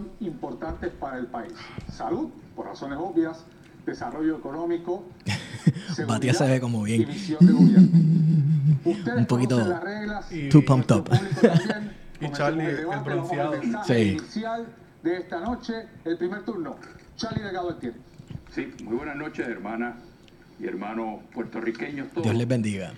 son importantes para el país. Salud, por razones obvias, desarrollo económico, Batia se ve como bien. Un poquito conocen las reglas, too pumped up. Y Charlie, el el bronceado. Sí. inicial de esta noche, el primer turno. Charlie Delgado tiene. Sí, muy buenas noches, hermanas y hermanos puertorriqueños todos. Dios les bendiga.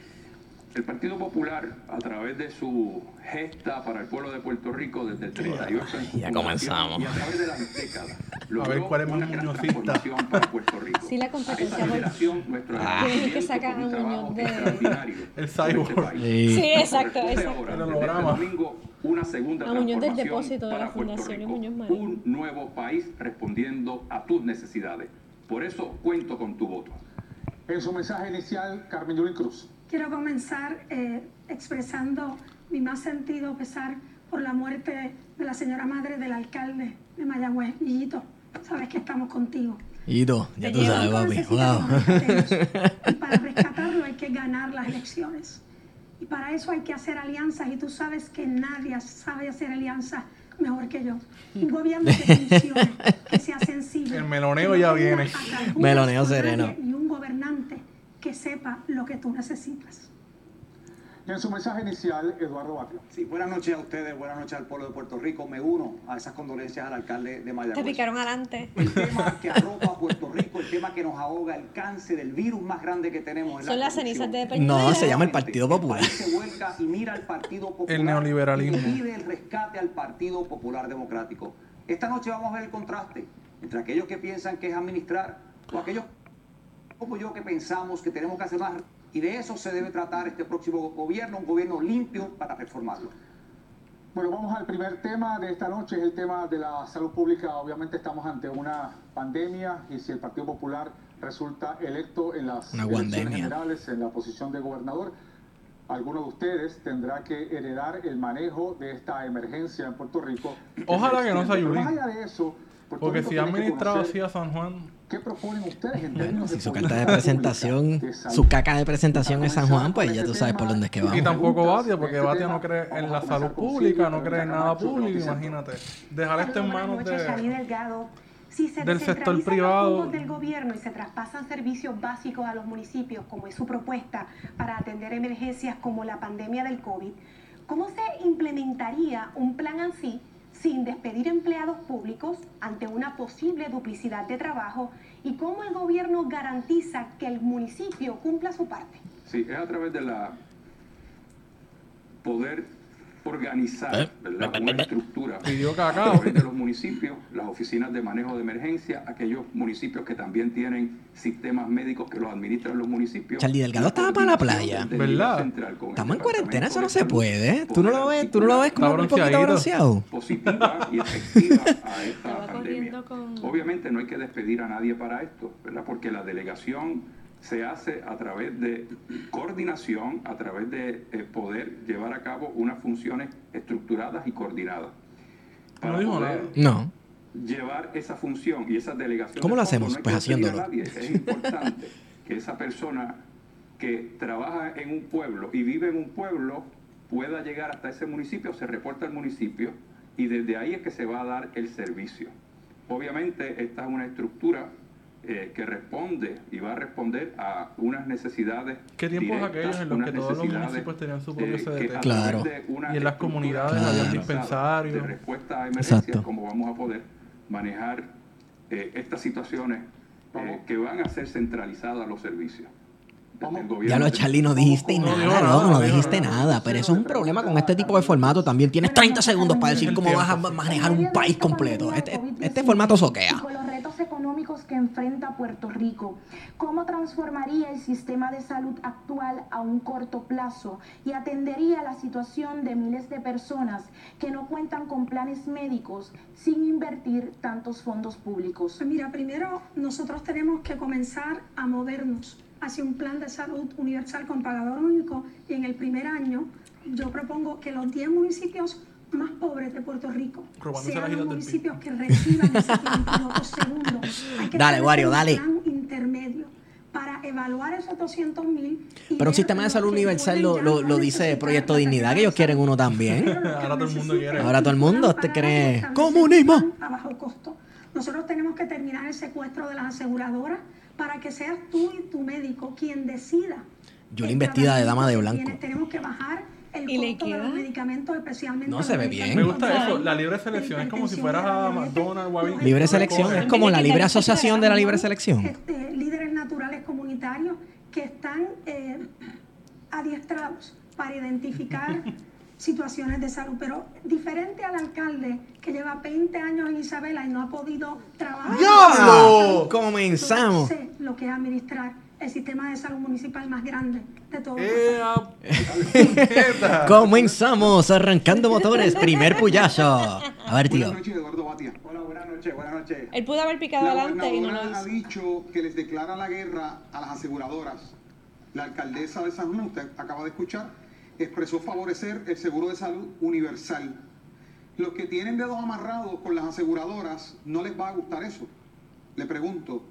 El Partido Popular, a través de su gesta para el pueblo de Puerto Rico desde el 38 en su Ya comenzamos. y a través de las décadas, logró ver cuál es más una gran muñozista. transformación para Puerto Rico. Sí, la A competencia, nuestro Ah. Tienes que sacar un a Muñoz de- extraordinario El este cyborg. país. Sí. Sí, exacto, exacto. El holograma. este domingo, una segunda A Muñoz del depósito de la Fundación Rico. Muñoz Marín. Un nuevo país respondiendo a tus necesidades. Por eso cuento con tu voto. En su mensaje inicial, Carmen Yulín Cruz. Quiero comenzar eh, expresando mi más sentido pesar por la muerte de la señora madre del alcalde de Mayagüez, Guillito. Sabes que estamos contigo. Hito, ya tú sabes, papi. Wow. para rescatarlo hay que ganar las elecciones. Y para eso hay que hacer alianzas. Y tú sabes que nadie sabe hacer alianzas mejor que yo. Un gobierno que funcione, que sea sensible. El meloneo ya viene. Meloneo sereno. Y un gobernante que sepa lo que tú necesitas. Y en su mensaje inicial, Eduardo Batia. Sí, buenas noches a ustedes, buenas noches al pueblo de Puerto Rico. Me uno a esas condolencias al alcalde de Te Mayagüez. picaron adelante. El tema que arropa a Puerto Rico, el tema que nos ahoga, el cáncer, el virus más grande que tenemos. es la Son las cenizas de Peña No, se llama el Partido Popular. El se vuelca y mira al Partido Popular. El neoliberalismo. Y pide el rescate al Partido Popular Democrático. Esta noche vamos a ver el contraste entre aquellos que piensan que es administrar o aquellos como yo que pensamos que tenemos que hacer más. Y de eso se debe tratar este próximo gobierno, un gobierno limpio para reformarlo. Bueno, vamos al primer tema de esta noche, es el tema de la salud pública. Obviamente estamos ante una pandemia y si el Partido Popular resulta electo en las Una elecciones generales en la posición de gobernador, alguno de ustedes tendrá que heredar el manejo de esta emergencia en Puerto Rico. Ojalá que no sea Pero Yulín. Más allá de eso, Puerto Porque Rico si ha administrado así a San Juan, ¿Qué proponen ustedes en Bueno, si su carta de presentación, su caca de presentación es San Juan, pues ya tú sabes por dónde es que tema, y vamos. tampoco Batia, porque este Batia no cree Vamos en la salud pública, no cree en nada público, imagínate. Dejar esto en manos de... Si se del sector privado. los del gobierno y se traspasan servicios básicos a los municipios, como es su propuesta para atender emergencias como la pandemia del COVID, ¿cómo se implementaría un plan así sin despedir empleados públicos ante una posible duplicidad de trabajo? ¿Y cómo el gobierno garantiza que el municipio cumpla su parte? Sí, es a través de la poder organizar Eh, ¿verdad? eh, una eh, estructura a través de los municipios, las oficinas de manejo de emergencia, aquellos municipios que también tienen sistemas médicos que los administran los municipios. Charlie Delgado estaba para la playa. ¿Verdad? Estamos en cuarentena, eso no se puede. Tú no lo ves, tú no lo ves como un poquito bronceado. positiva y efectiva a esta Estaba pandemia. Obviamente no hay que despedir a nadie para esto, ¿verdad? Porque la delegación se hace a través de coordinación, a través de eh, poder llevar a cabo unas funciones estructuradas y coordinadas. No dijo poder nada. No. llevar esa función y esa delegación. ¿Cómo lo hacemos? no Pues haciéndolo. nadie. Es importante que esa persona que trabaja en un pueblo y vive en un pueblo pueda llegar hasta ese municipio, se reporta al municipio y desde ahí es que se va a dar el servicio. Obviamente esta es una estructura eh, que responde y va a responder a unas necesidades. ¿Qué tiempos directas, aquellos en los que todos los municipios tenían su propio CDT? Claro. través de una Y en las comunidades había organizada dispensarios. de respuesta a emergencias, Exacto. cómo vamos a poder manejar eh, estas situaciones eh, que van a ser centralizadas los servicios. Ya lo, Charlie, no dijiste nada, no no dijiste nada. nada. Pero eso es un problema con este tipo de formato. También tienes 30 segundos para decir cómo vas a manejar un país completo. Este, este formato soquea. Económicos que enfrenta Puerto Rico, ¿cómo transformaría el sistema de salud actual a un corto plazo y atendería la situación de miles de personas que no cuentan con planes médicos sin invertir tantos fondos públicos? Pues mira, primero nosotros tenemos que comenzar a movernos hacia un plan de salud universal con pagador único y en el primer año yo propongo que los 10 municipios más pobres de Puerto Rico Robándose sean los municipios que reciban ese piloto segundo. Hay que Dale, Wario, un dale. plan intermedio para evaluar esos 200 mil. Pero un sistema de salud universal lo, lo, lo dice Proyecto Dignidad, que ellos quieren uno también. Ahora todo el mundo quiere. Ahora todo el mundo te cree comunismo. A bajo costo. Nosotros tenemos que terminar el secuestro de las aseguradoras para que seas tú y tu médico quien decida. Yo la investida de dama de blanco. Tenemos que bajar el ¿Y le costo de queda? los medicamentos, especialmente. No, se ve bien. Me gusta eso, la libre selección. Es como si fueras a McDonald's o Libre selección es como la libre asociación de la libre selección. este, líderes naturales comunitarios que están eh, adiestrados para identificar situaciones de salud, pero diferente al alcalde que lleva 20 años en Isabela y no ha podido trabajar. ¡Diablo! Comenzamos. Sé lo que es administrar el sistema de salud municipal más grande de todo el ¡Ea! puñeta! Comenzamos arrancando motores, primer puyazo. A ver, tío. Buenas noches, Eduardo Batia. Hola, buenas noches, buenas noches. Él pudo haber picado La adelante y no lo gobernadora ha hizo. dicho que les declara la guerra a las aseguradoras. La alcaldesa de San Juan, usted acaba de escuchar, expresó favorecer el seguro de salud universal. Los que tienen dedos amarrados con las aseguradoras, no les va a gustar eso. Le pregunto,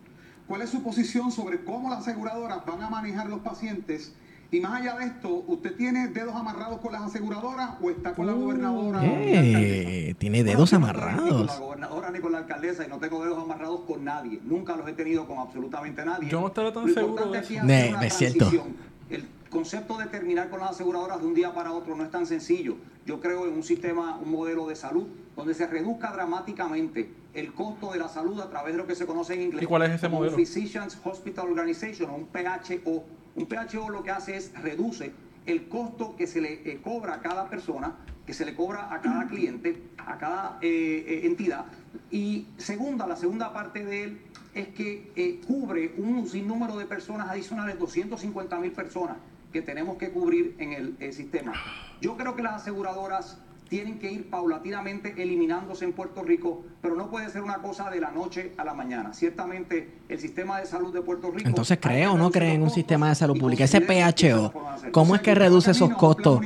¿cuál es su posición sobre cómo las aseguradoras van a manejar los pacientes? Y más allá de esto, ¿usted tiene dedos amarrados con las aseguradoras o está con la gobernadora? la alcaldesa? Eh, tiene dedos Bueno, no Ni con la amarrados. gobernadora ni con la alcaldesa y no tengo dedos amarrados con nadie. Nunca los he tenido con absolutamente nadie. Yo no estaría tan Lo seguro de eso. es es cierto. transición. El concepto de terminar con las aseguradoras de un día para otro no es tan sencillo. Yo creo en un sistema, un modelo de salud donde se reduzca dramáticamente el costo de la salud a través de lo que se conoce en inglés ¿Y cuál es ese modelo? un Physicians Hospital Organization o un PHO. Un PHO lo que hace es reduce el costo que se le eh, cobra a cada persona, que se le cobra a cada cliente, a cada eh, eh, entidad. Y segunda, la segunda parte de él es que eh, cubre un sinnúmero de personas adicionales, 250 mil personas que tenemos que cubrir en el, sistema. Yo creo que las aseguradoras tienen que ir paulatinamente eliminándose en Puerto Rico, pero no puede ser una cosa de la noche a la mañana. Ciertamente el sistema de salud de Puerto Rico... Entonces, ¿cree o no cree en un sistema de salud pública? Ese PHO. ¿cómo es que reduce esos costos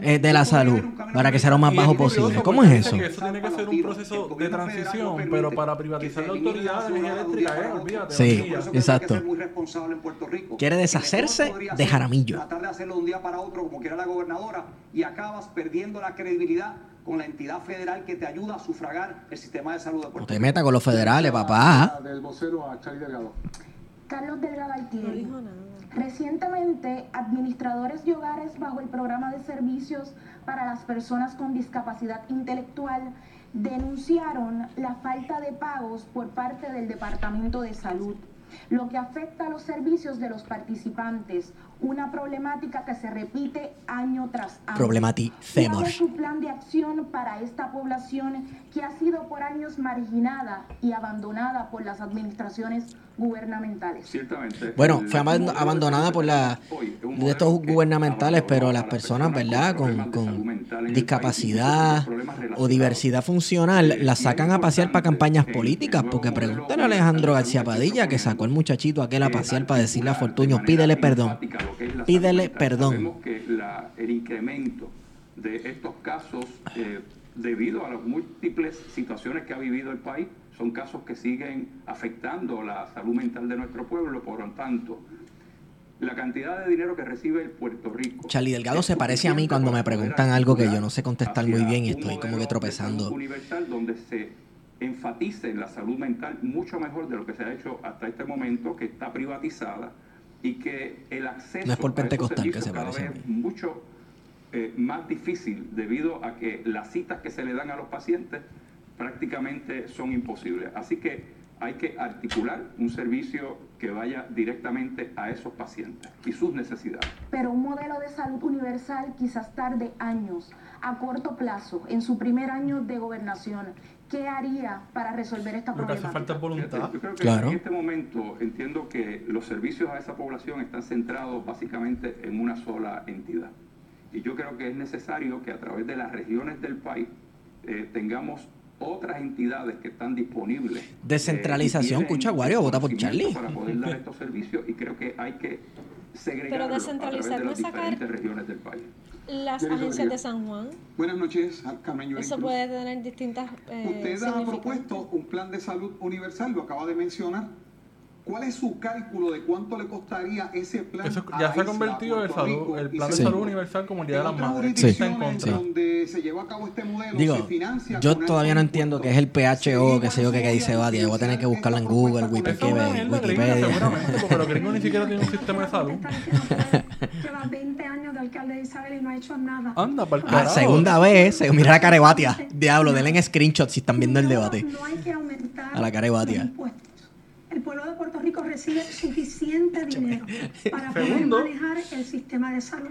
eh, de la salud para que sea lo más bajo posible? ¿Cómo es eso? eso tiene que ser un proceso de transición, pero para privatizar la autoridad de energía eléctrica, eh, olvídate. Sí, exacto. Hay que ser muy responsable en Puerto Rico. Quiere deshacerse de Jaramillo. Tratar de hacerlo de un día para otro, como quiera la gobernadora, y acabas perdiendo la credibilidad con la entidad federal que te ayuda a sufragar el sistema de salud de No Puerto te Rico. metas con los federales, papá. Del vocero a Charlie Delgado. Carlos Delgado No Altieri. Recientemente, administradores de hogares bajo el programa de servicios para las personas con discapacidad intelectual denunciaron la falta de pagos por parte del Departamento de Salud, lo que afecta a los servicios de los participantes, una problemática que se repite año tras año. Problematicemos. ¿Cuál es su plan de acción para esta población que ha sido por años marginada y abandonada por las administraciones gubernamentales? Ciertamente. Bueno, fue abandonada por la de estos gubernamentales, pero las personas, ¿verdad? Con, con discapacidad o diversidad funcional, las sacan a pasear para campañas políticas, porque pregúntale a Alejandro García Padilla, que sacó el muchachito aquel a pasear para decirle a Fortuño, pídele perdón. Pídele perdón. Sabemos que el incremento de estos casos, eh, debido a las múltiples situaciones que ha vivido el país, son casos que siguen afectando la salud mental de nuestro pueblo. Por lo tanto, la cantidad de dinero que recibe el Puerto Rico. Charlie Delgado se parece a mí cuando me preguntan algo que yo no sé contestar muy bien y estoy como que tropezando. universal donde se enfatice en la salud mental mucho mejor de lo que se ha hecho hasta este momento, que está privatizada y que el acceso No es por a pentecostal que se parece a mí. mucho eh, más difícil debido a que las citas que se le dan a los pacientes prácticamente son imposibles. Así que hay que articular un servicio que vaya directamente a esos pacientes y sus necesidades. Pero un modelo de salud universal quizás tarde años, a corto plazo, en su primer año de gobernación. ¿Qué haría para resolver esta Lo que hace problemática? falta voluntad. Yo creo que Claro. en este momento entiendo que los servicios a esa población están centrados básicamente en una sola entidad. Y yo creo que es necesario que a través de las regiones del país eh, tengamos otras entidades que están disponibles. eh, Descentralización, escucha, Wario, vota por Charlie. Para poder dar estos servicios y creo que hay que segregarlos a través de no las sacar- diferentes regiones del país. Las agencias Rodríguez. de San Juan, Buenas noches, Carmen eso Cruz. puede tener distintas eh, Usted ha propuesto un plan de salud universal, lo acaba de mencionar. ¿Cuál es su cálculo de cuánto le costaría ese plan? Eso a ya se ha convertido el, salud, Rico el plan de salud universal como el Día de En las Madres. Está en jurisdicciones contra. donde se lleva a cabo este modelo, Digo, se financia yo todavía no entiendo qué es el PHO, Sí, qué sé yo, qué, dice Batia. Yo voy a tener que buscarlo en Google, es Wikipedia. mierda gringa, Wikipedia. seguramente, porque los gringos ni siquiera tienen un sistema de salud. Lleva 20 años de alcalde de Isabel y no ha hecho nada. Anda, para el Ah, carajo. segunda vez. se- Mira la cara de Batia. Diablo, denle en screenshot si están viendo el debate. No hay que aumentar A la cara de Batia. los impuestos. El pueblo de Puerto Rico recibe suficiente dinero para poder manejar el sistema de salud.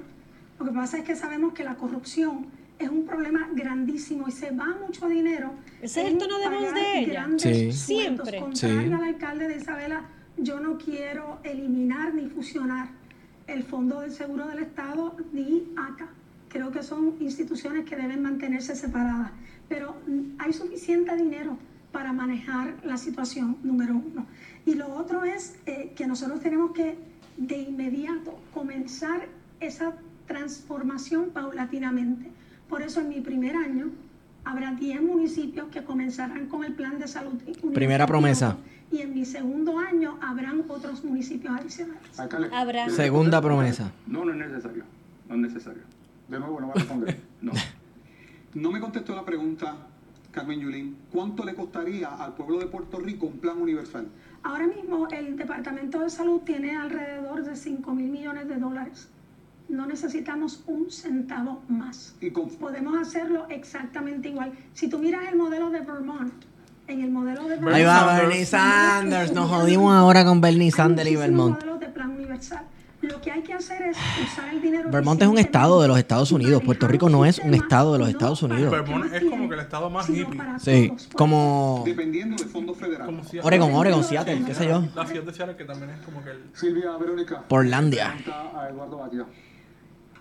Lo que pasa es que sabemos que la corrupción es un problema grandísimo y se va mucho dinero. Ese es el tono de voz de ella. Sí. Siempre. Contrario Sí. al alcalde de Isabela, yo no quiero eliminar ni fusionar el Fondo del Seguro del Estado ni ACA. Creo que son instituciones que deben mantenerse separadas. Pero hay suficiente dinero para manejar la situación, número uno. Y lo otro es eh, que nosotros tenemos que de inmediato comenzar esa transformación paulatinamente. Por eso en mi primer año habrá 10 municipios que comenzarán con el plan de salud. Primera promesa. Y en mi segundo año habrán otros municipios adicionales. Alcalde, Habrá. Segunda promesa. No, no es necesario. No es necesario. de nuevo no va a responder. No. No me contestó la pregunta, Carmen Yulín. ¿Cuánto le costaría al pueblo de Puerto Rico un plan universal? Ahora mismo el Departamento de Salud tiene alrededor de 5 mil millones de dólares. No necesitamos un centavo más. Y con- Podemos hacerlo exactamente igual. Si tú miras el modelo de Vermont, en el modelo de Vermont... Ahí va. Bernie Sanders. Nos jodimos ahora con Bernie Sanders y Vermont. modelos de plan universal. Lo que hay que hacer es usar el dinero Vermont es un estado de los Estados Unidos. Puerto Rico no es un estado de los Estados Unidos. Vermont es como que el estado más hippie. Sí, como Dependiendo del fondo federal. Como Oregon, Oregon, Seattle, qué sé yo. La ciudad de Seattle, que también es como que el... Silvia Verónica. Portlandia. A Eduardo Batia.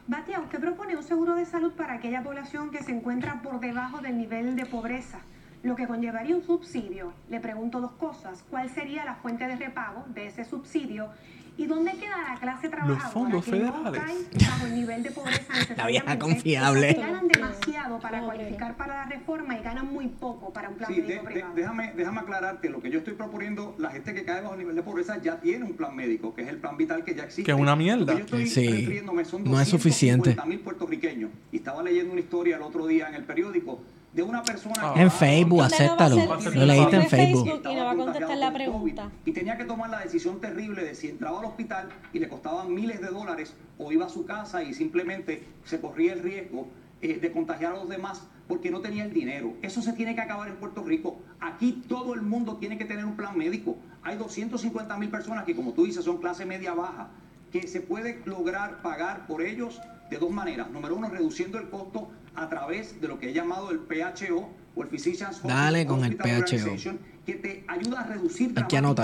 Batia, usted propone un seguro de salud para aquella población que se encuentra por debajo del nivel de pobreza, lo que conllevaría un subsidio. Le pregunto dos cosas. ¿Cuál sería la fuente de repago de ese subsidio? ¿Y dónde queda la clase trabajadora fondos que federales. no bajo el nivel de pobreza La vieja necesariamente? confiable. Que ganan demasiado para cualificar para la reforma y ganan muy poco para un plan Sí, de- médico de- privado. déjame, déjame aclararte, lo que yo estoy proponiendo, la gente que cae bajo el nivel de pobreza ya tiene un plan médico, que es el plan vital que ya existe. Que es una mierda. Yo estoy Sí, son no es suficiente. mil puertorriqueños. Y estaba leyendo una historia el otro día en el periódico de una persona... Ah. que En Facebook, acéptalo. Lo leíste en Facebook. Facebook. y no va a contestar la pregunta. Y tenía que tomar la decisión terrible de si entraba al hospital y le costaban miles de dólares o iba a su casa y simplemente se corría el riesgo eh, de contagiar a los demás porque no tenía el dinero. Eso se tiene que acabar en Puerto Rico. Aquí todo el mundo tiene que tener un plan médico. Hay 250 mil personas que, como tú dices, son clase media baja, que se puede lograr pagar por ellos de dos maneras. Número uno, reduciendo el costo a través de lo que he llamado el PHO o el Physicians Dale con el PHO. Que te ayuda a reducir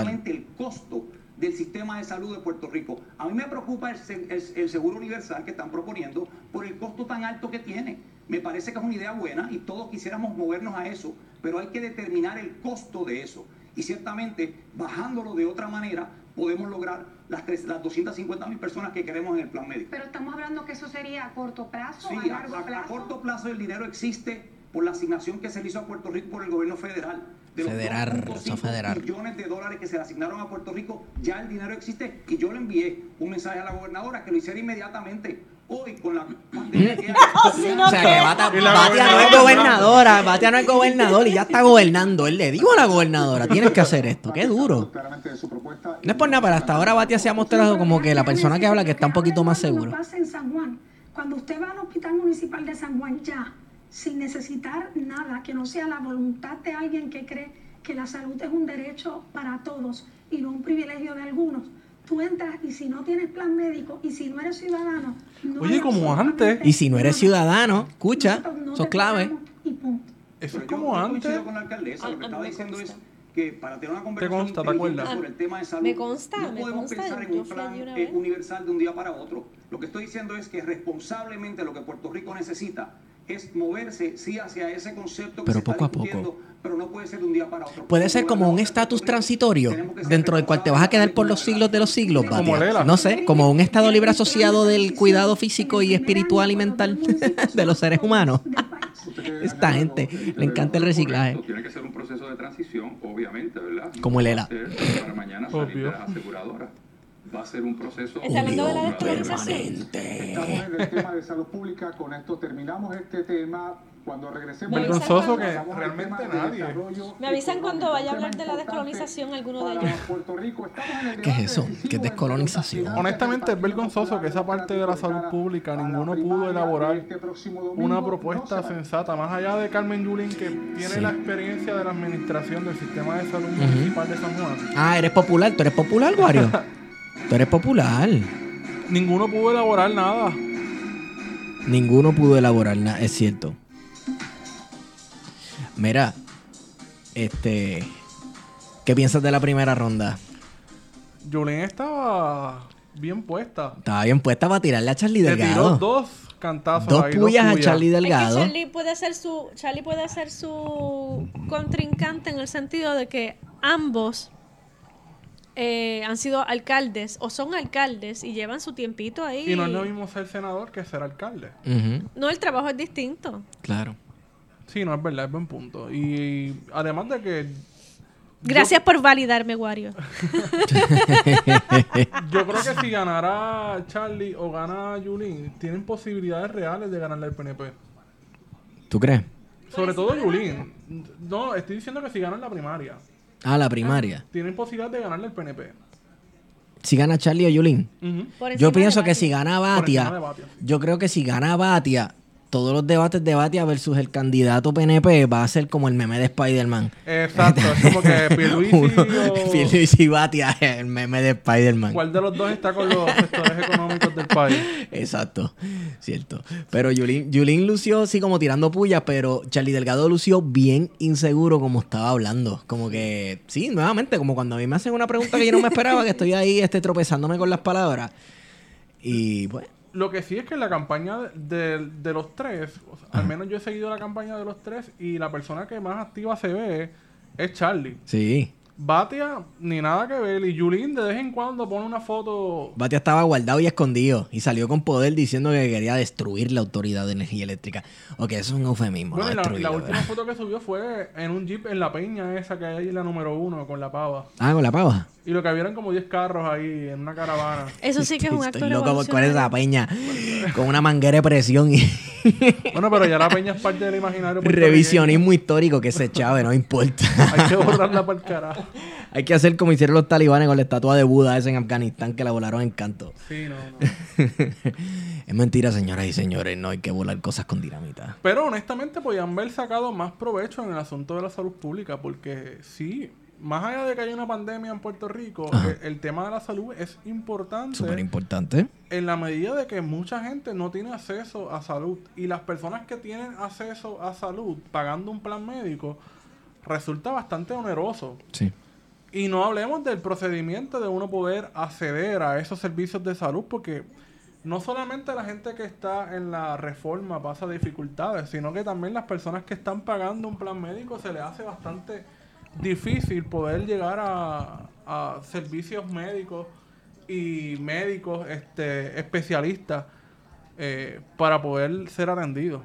dramáticamente el costo del sistema de salud de Puerto Rico. A mí me preocupa el, el- el seguro universal que están proponiendo por el costo tan alto que tiene. Me parece que es una idea buena y todos quisiéramos movernos a eso, pero hay que determinar el costo de eso. Y ciertamente, bajándolo de otra manera, podemos lograr las, tres- las 250 mil personas que queremos en el plan médico. Pero estamos hablando que eso sería a corto plazo, Sí, a largo a- a plazo. corto plazo el dinero existe por la asignación que se le hizo a Puerto Rico por el gobierno federal. De los Federal, 2.5 eso federal. billones de dólares que se le asignaron a Puerto Rico, ya el dinero existe. Y yo le envié un mensaje a la gobernadora que lo hiciera inmediatamente. Hoy, con la pandemia que hay, O sea, que Bata- Y la Batia no es gobernadora. Batia no es gobernador y ya está gobernando. Él le dijo a la gobernadora, tienes que hacer esto. Qué duro. Claramente de su propuesta. No es por nada, pero hasta ahora Batia se ha mostrado como que la persona que habla que está un poquito más seguro. pasa en San Juan, cuando usted va al Hospital Municipal de San Juan ya, sin necesitar nada, que no sea la voluntad de alguien que cree que la salud es un derecho para todos y no un privilegio de algunos. Tú entras y si no tienes plan médico y si no eres ciudadano, no Oye, como antes. Y si no eres ciudadano, escucha, no eso es te clave. Y punto. Eso es como yo antes. con la alcaldesa, lo que ah, estaba me diciendo es consta. que para tener una conversación consta, ¿te inteligente acuerdas? sobre el tema de salud, Me consta, no me podemos consta, pensar en un plan eh, universal de un día para otro. Lo que estoy diciendo es que responsablemente lo que Puerto Rico necesita es moverse, sí, hacia ese concepto que Pero se está poco a poco. pero no puede ser de un día para otro. Puede ser como un estatus transitorio dentro del cual te vas a quedar por los siglos de los siglos, Como. No sé, como un estado libre asociado del cuidado físico y espiritual y mental de los seres humanos. Esta gente le encanta el reciclaje. Tiene que ser un proceso de transición obviamente, ¿verdad? Como el ELA. Para mañana salir de las aseguradoras. Va a ser un proceso. Gradual. descolonización. Estamos en el tema de salud pública. Con esto terminamos este tema. Cuando regresemos... Me avisan Vergonzoso cuando- que realmente nadie. Me avisan cuando vaya a hablar de la descolonización alguno de ellos. Puerto Rico. Estamos en el ¿Qué es eso? ¿Qué es descolonización? Honestamente, es vergonzoso que esa parte de la salud pública ninguno pudo elaborar Este una propuesta sensata, más allá de Carmen Yulín, que tiene Sí. la experiencia de la administración del sistema de salud municipal de San Juan. Ah, eres popular. ¿Tú eres popular, Wario? Tú eres popular. Ninguno pudo elaborar nada. Ninguno pudo elaborar nada, es cierto. Mira, este. ¿Qué piensas de la primera ronda? Yulín estaba bien puesta. Estaba bien puesta para tirarle a Charlie Le tiró Delgado. dos cantazos Dos ahí, puyas a puyas. Charlie Es que Delgado. Charlie puede ser su Charlie puede ser su contrincante en el sentido de que ambos eh, han sido alcaldes o son alcaldes y llevan su tiempito ahí. Y no es lo mismo ser senador que ser alcalde. No, el trabajo es distinto. claro. Sí, no es verdad, es buen punto. Y además de que Gracias por validarme, Wario. yo creo que si ganara Charlie o gana Yulín, tienen posibilidades reales de ganarle al PNP. ¿Tú crees? Sobre todo Yulín. No, estoy diciendo que si ganan la primaria, Ah, la primaria. tienen posibilidad de ganarle al PNP. Si gana Charlie o Yulín. Yo pienso que si gana Batia, de Batia, sí. yo creo que si gana Batia, todos los debates de Batia versus el candidato PNP va a ser como el meme de Spider-Man. Exacto, es como que Pierluisi o... Pierluisi y Batia, el meme de Spider-Man. ¿Cuál de los dos está con los sectores económicos del país? Exacto, cierto. Pero Yulín, Yulín lució sí como tirando pullas, pero Charlie Delgado lució bien inseguro como estaba hablando. Como que, sí, nuevamente, como cuando a mí me hacen una pregunta que yo no me esperaba, que estoy ahí este, tropezándome con las palabras. Y pues, Lo que sí es que la campaña de, de- los tres, o sea, al menos yo he seguido la campaña de los tres y la persona que más activa se ve es Charlie. sí. Batia, ni nada que ver. Y Yulín de vez en cuando pone una foto. Batia estaba guardado y escondido y salió con poder diciendo que quería destruir la autoridad de energía eléctrica. Ok, eso es un eufemismo. Bueno, no la, la última ¿verdad? foto que subió fue en un jeep en la peña esa que hay ahí, la número uno, con la pava. Ah, con la pava. Y lo que habían como 10 carros ahí en una caravana. Eso sí que es un acto Estoy loco por con esa peña con una manguera de presión y Bueno, pero ya la peña es parte del imaginario. revisionismo histórico que se chave, no importa. Hay que borrarla para el carajo. Hay que hacer como hicieron los talibanes con la estatua de Buda esa en Afganistán que la volaron en canto. Sí, no, no. es mentira, señoras y señores, no hay que volar cosas con dinamita. Pero honestamente podían haber sacado más provecho en el asunto de la salud pública, porque sí, más allá de que haya una pandemia en Puerto Rico, Ajá. el, el tema de la salud es importante Súper importante. en la medida de que mucha gente no tiene acceso a salud y las personas que tienen acceso a salud pagando un plan médico resulta bastante oneroso. Sí. Y no hablemos del procedimiento de uno poder acceder a esos servicios de salud, porque no solamente la gente que está en la reforma pasa dificultades, sino que también las personas que están pagando un plan médico se les hace bastante difícil poder llegar a, a servicios médicos y médicos este, especialistas eh, para poder ser atendidos.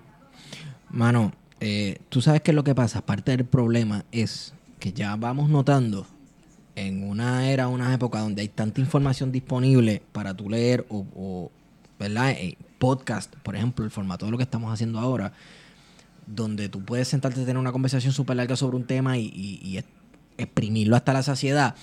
Mano, eh, tú sabes qué es lo que pasa. Parte del problema es que ya vamos notando en una era, unas épocas donde hay tanta información disponible para tú leer o, o, ¿verdad? Eh, podcast, por ejemplo, el formato de lo que estamos haciendo ahora, donde tú puedes sentarte a tener una conversación súper larga sobre un tema y, y- y es- exprimirlo hasta la saciedad.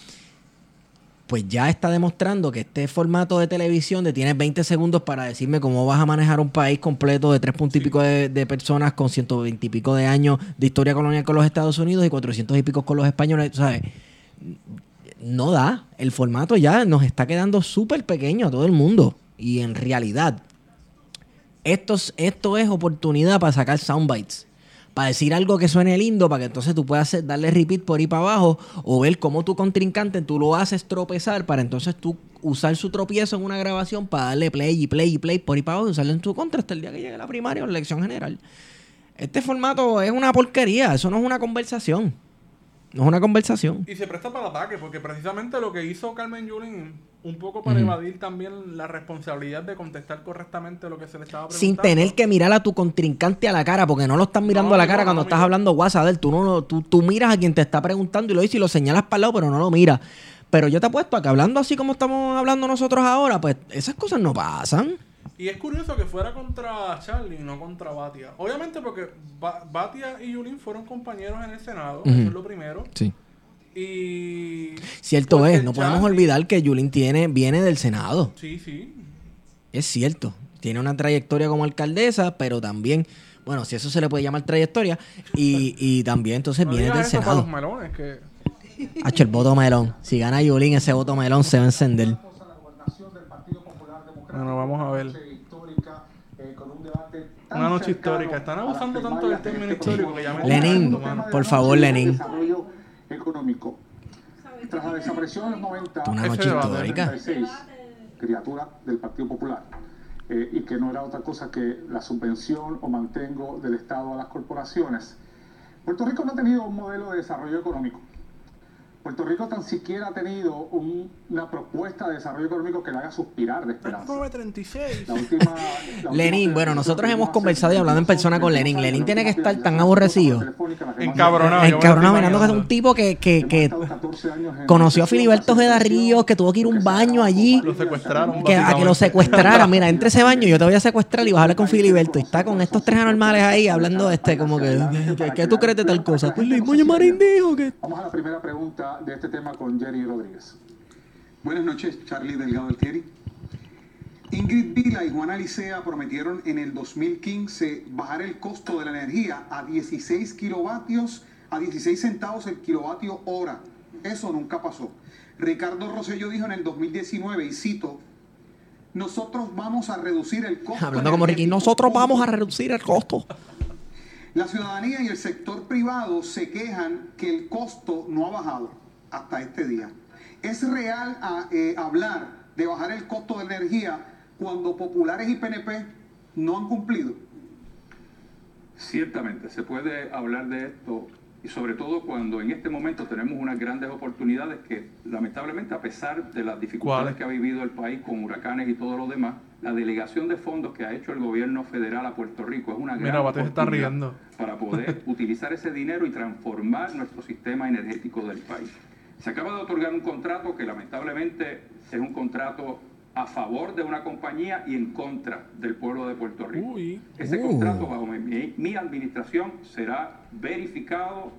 Pues ya está demostrando que este formato de televisión de tienes 20 segundos para decirme cómo vas a manejar un país completo de tres puntos y pico de, de personas con 120 y pico de años de historia colonial con los Estados Unidos y 400 y pico con los españoles, ¿sabes? No da. El formato ya nos está quedando súper pequeño a todo el mundo. Y en realidad, esto, es- esto es oportunidad para sacar soundbites. Para decir algo que suene lindo, para que entonces tú puedas darle repeat por ahí para abajo o ver cómo tu contrincante tú lo haces tropezar para entonces tú usar su tropiezo en una grabación para darle play y play y play por ahí para abajo y usarlo en tu contra hasta el día que llegue la primaria o la elección general. Este formato es una porquería, eso no es una conversación. No es una conversación. Y se presta para ataque, porque precisamente lo que hizo Carmen Yulín, un poco para evadir también la responsabilidad de contestar correctamente lo que se le estaba preguntando. Sin tener que mirar a tu contrincante a la cara, porque no lo estás mirando No, a la cara no, cuando no, estás hablando WhatsApp él. Tú, no, tú, tú miras a quien te está preguntando y lo dices y lo señalas para el lado, pero no lo miras. Pero yo te apuesto a que hablando así como estamos hablando nosotros ahora, pues esas cosas no pasan. Y es curioso que fuera contra Charlie y no contra Batia. Obviamente porque Ba- Batia y Yulín fueron compañeros en el Senado, eso es lo primero. Sí. Y... Cierto porque es, no podemos Charlie- olvidar que Yulín tiene, viene del Senado. Sí, sí. Es cierto. Tiene una trayectoria como alcaldesa, pero también, bueno, si eso se le puede llamar trayectoria, y, y también entonces No viene del eso para los Senado. melones, que... Hacho, el voto melón. Si gana Yulín, ese voto melón se va a encender. Bueno, vamos a ver. Una noche histórica, con un debate tan Una noche cercano histórica. Están abusando tanto del término histórico que ya me Lenin, por favor, Lenin. Económico. Tras la desaparición en los 90, Una Ese noche debate. histórica. 36, criatura del Partido Popular, eh, y que no era otra cosa que la subvención o mantengo del Estado a las corporaciones. Puerto Rico no ha tenido un modelo de desarrollo económico. Puerto Rico tan siquiera ha tenido un- una propuesta de desarrollo económico que le haga suspirar de esperanza. 936. La última- la última Lenin, bueno, nosotros hemos conversado y hablado en persona con Lenin. Lenin tiene que estar tan aborrecido. Encabronado. Encabronado mirando que es un tipo que, que, que estado 14 años en conoció a Filiberto recesión, Ríos, que tuvo que ir a un baño allí. Lo secuestraron. que, a que lo básicamente. secuestrara. Mira, entre ese baño yo te voy a secuestrar y vas a hablar con Filiberto. Y está con estos tres anormales ahí hablando este como que, que, que tú crees de tal cosa. Pues Luis Muñoz Marín dijo que... Vamos a la primera pregunta de este tema con Jerry Rodríguez. Buenas noches, Charlie Delgado Altieri. Ingrid Vila y Juana Licea prometieron en el 2015 bajar el costo de la energía a 16 kilovatios, a 16 centavos el kilovatio hora. Eso nunca pasó. Ricardo Rosselló dijo en el 2019, y cito, nosotros vamos a reducir el costo. Hablando como Ricky, energético". nosotros vamos a reducir el costo. La ciudadanía y el sector privado se quejan que el costo no ha bajado hasta este día. ¿Es real a- eh, hablar de bajar el costo de energía cuando populares y PNP no han cumplido? Ciertamente, se puede hablar de esto y sobre todo cuando en este momento tenemos unas grandes oportunidades que lamentablemente a pesar de las dificultades que ha vivido el país con huracanes y todo lo demás, la delegación de fondos que ha hecho el gobierno federal a Puerto Rico es una Mira, gran Bate se está oportunidad riendo. para poder utilizar ese dinero y transformar nuestro sistema energético del país. Se acaba de otorgar un contrato que lamentablemente es un contrato a favor de una compañía y en contra del pueblo de Puerto Rico. Uy. Ese Uh. contrato bajo mi, mi- mi administración será verificado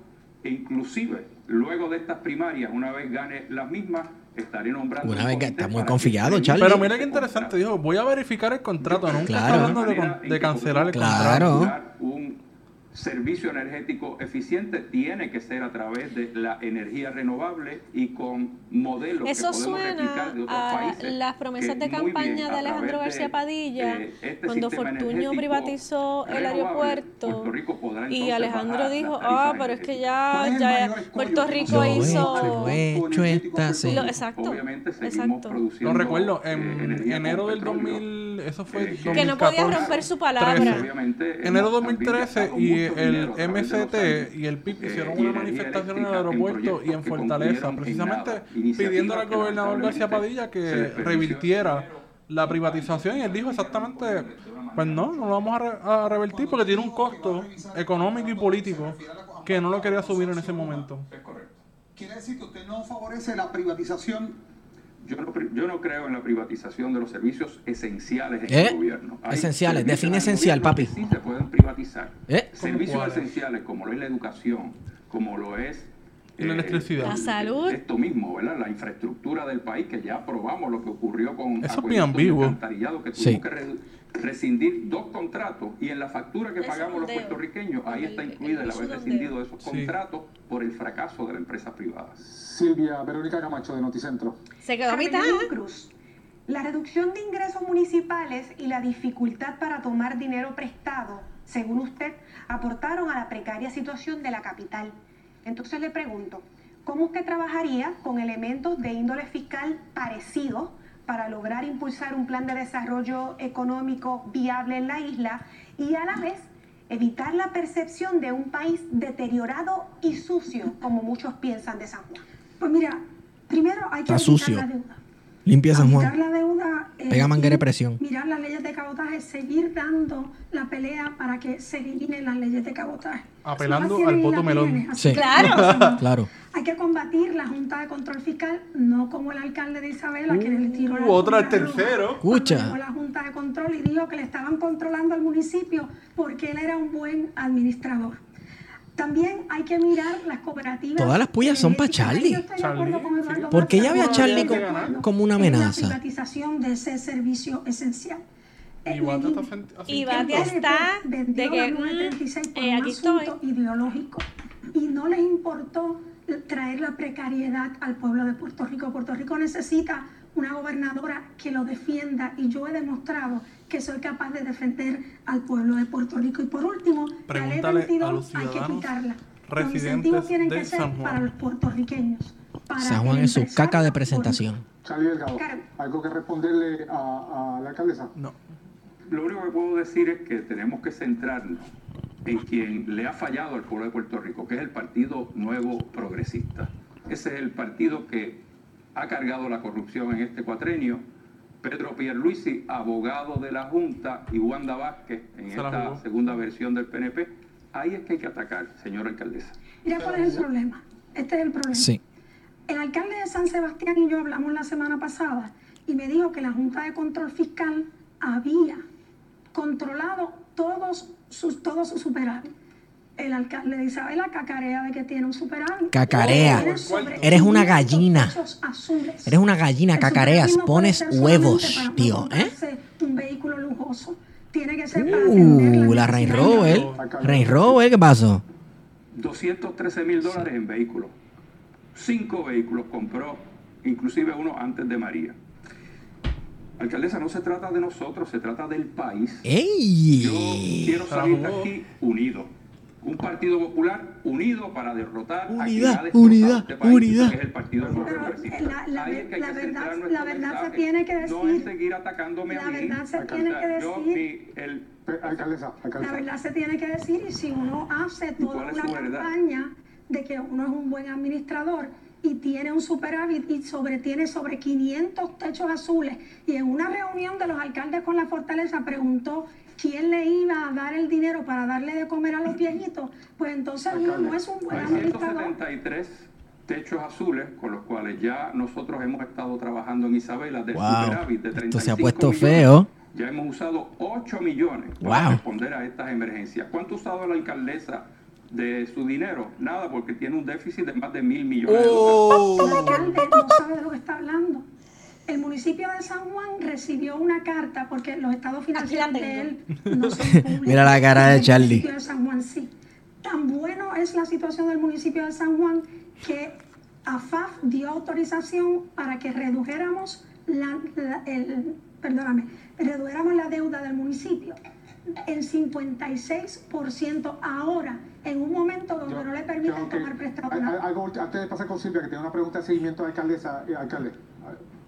e inclusive luego de estas primarias, una vez gane las mismas, estaré nombrando Una un vez que está muy confiado, que Charlie. Pero mira qué interesante, dijo, voy a verificar el contrato, nunca Claro. está hablando de, cancelar el Claro. contrato. un servicio energético eficiente tiene que ser a través de la energía renovable y con modelos Eso que podemos suena replicar de otros a países las promesas de campaña bien, de Alejandro García de, Padilla, eh, este cuando Fortuño privatizó el aeropuerto Puerto Rico podrá y Alejandro dijo, ah, pero es que ya, ¿Cuál es el ya Puerto Rico Yo he hizo... hecho, hecho esta sí. Lo- exacto, Obviamente seguimos exacto. produciendo No recuerdo, eh, en energía enero del petróleo. 2000, eso fue Eh, Que no podía 2014, romper su palabra. 13. Obviamente, Enero hemos también 2013 gastado y el MCT y el PIB eh, hicieron una manifestación en el aeropuerto y en Fortaleza, precisamente pidiéndole al gobernador García Padilla que revirtiera la privatización y él dijo exactamente, pues no, no lo vamos a, re- a revertir porque tiene un costo económico y político que no lo quería subir en ese momento. Quiere decir que usted no favorece la privatización. Yo no, pri- yo no creo en la privatización de los servicios esenciales en ¿Eh? el gobierno. Hay Esenciales, servicios define esencial, gobierno papi. que Sí se pueden privatizar. ¿Eh? Servicios esenciales como lo es la educación, como lo es eh, la electricidad. La salud. Esto mismo, ¿verdad? La infraestructura del país, que ya aprobamos lo que ocurrió con Eso es acueductos bien y ambiguo. que Sí. tuvimos que re- rescindir dos contratos y en la factura que pagamos los puertorriqueños, ahí El- está el incluida el haber rescindido esos Sí. contratos por el fracaso de las empresas privadas. Silvia Verónica Camacho de Noticentro. Se quedó a mitad. Carmen Cruz. La reducción de ingresos municipales y la dificultad para tomar dinero prestado, según usted, aportaron a la precaria situación de la capital. Entonces le pregunto, ¿cómo usted trabajaría con elementos de índole fiscal parecidos para lograr impulsar un plan de desarrollo económico viable en la isla y a la vez evitar la percepción de un país deteriorado y sucio, como muchos piensan de San Juan? Pues mira, primero hay que Está evitar sucio. la deuda. Limpia San Juan. la deuda. eh, Pega manguera y de presión. Mirar las leyes de cabotaje, seguir dando la pelea para que se eliminen las leyes de cabotaje. Apelando al voto melón. Sí. Claro. Claro. Hay que combatir la Junta de Control Fiscal, no como el alcalde de Isabela, que le tiró la Uh, otra al tercero. Escucha. la Junta de Control y dijo que le estaban controlando al municipio porque él era un buen administrador. También hay que mirar las cooperativas. Todas las puyas son pa' energéticas. Charlie. Charlie. ¿Por qué Mata, ella ve a Charlie como- una en la amenaza? privatización de ese servicio esencial. Y Eh, está Y Batia está de que, la 936 por mm, eh, un aquí asunto estoy. ideológico y no les importó traer la precariedad al pueblo de Puerto Rico. Puerto Rico necesita una gobernadora que lo defienda y yo he demostrado que soy capaz de defender al pueblo de Puerto Rico. Y por último, la ley Pregúntale a 22 los hay que quitarla. Los incentivos tienen que ser para los puertorriqueños. para San Juan es su caca de presentación. Charlie Delgado, Claro. ¿algo que responderle a, a la alcaldesa? No. Lo único que puedo decir es que tenemos que centrarnos en quien le ha fallado al pueblo de Puerto Rico, que es el Partido Nuevo Progresista. Ese es el partido que ha cargado la corrupción en este cuatrenio. Pedro Pierluisi, abogado de la Junta, y Wanda Vázquez en Se esta segunda versión del PNP. Ahí es que hay que atacar, señora alcaldesa. Mira cuál es el problema. Este es el problema. Sí. El alcalde de San Sebastián y yo hablamos la semana pasada y me dijo que la Junta de Control Fiscal había controlado todos sus, todos sus superávit. El alcalde de Isabela cacarea de que tiene un superávit. Cacarea. Eres una 500 gallina. Eres una gallina, cacareas, pones huevos, tío, ¿eh? Un vehículo lujoso. Tiene que ser Uh, la Range Rover. Range Rover, ¿qué pasó? 213 mil dólares en vehículos. Cinco vehículos compró, inclusive uno antes de María. Alcaldesa, no se trata de nosotros, se trata del país. Yo quiero salir de aquí unido. Un partido popular unido para derrotar a quien Unidad, ha destrozado unidad, este país, unidad. que es el Partido Nuevo Pero, Progresista. eh, la- la Ahí ver- es que hay la verdad- la verdad se tiene que No es decir. seguir atacándome La a mí. verdad se tiene que Yo, decir. mi- el, Pe- Alcaldesa, La verdad se tiene que decir y si uno hace ¿Y toda una campaña de que uno es un buen administrador y tiene un superávit y sobre, tiene sobre 500 techos azules y en una reunión de los alcaldes con la fortaleza preguntó quién le iba a dar el dinero para darle de comer a los viejitos, pues entonces uno no es un buen Hay administrador. 173 techos azules con los cuales ya nosotros hemos estado trabajando en Isabela del Wow. superávit de 35 Esto se ha puesto millones. feo. Ya hemos usado 8 millones para Wow. responder a estas emergencias. ¿Cuánto ha usado la alcaldesa de su dinero? Nada, porque tiene un déficit de más de mil millones de Oh. dólares. El alcalde no sabe de lo que está hablando. El municipio de San Juan recibió una carta porque los estados financieros de él no son públicos. Mira la cara de El Charlie. municipio de San Juan sí. Tan bueno es la situación del municipio de San Juan que AFAF dio autorización para que redujéramos la, la- el, perdóname, redujéramos la deuda del municipio en 56% ahora, en un momento donde Yo- no le permiten tomar prestado algo, antes de pasar con Silvia, que tiene una pregunta de seguimiento de alcaldesa, eh, alcalde.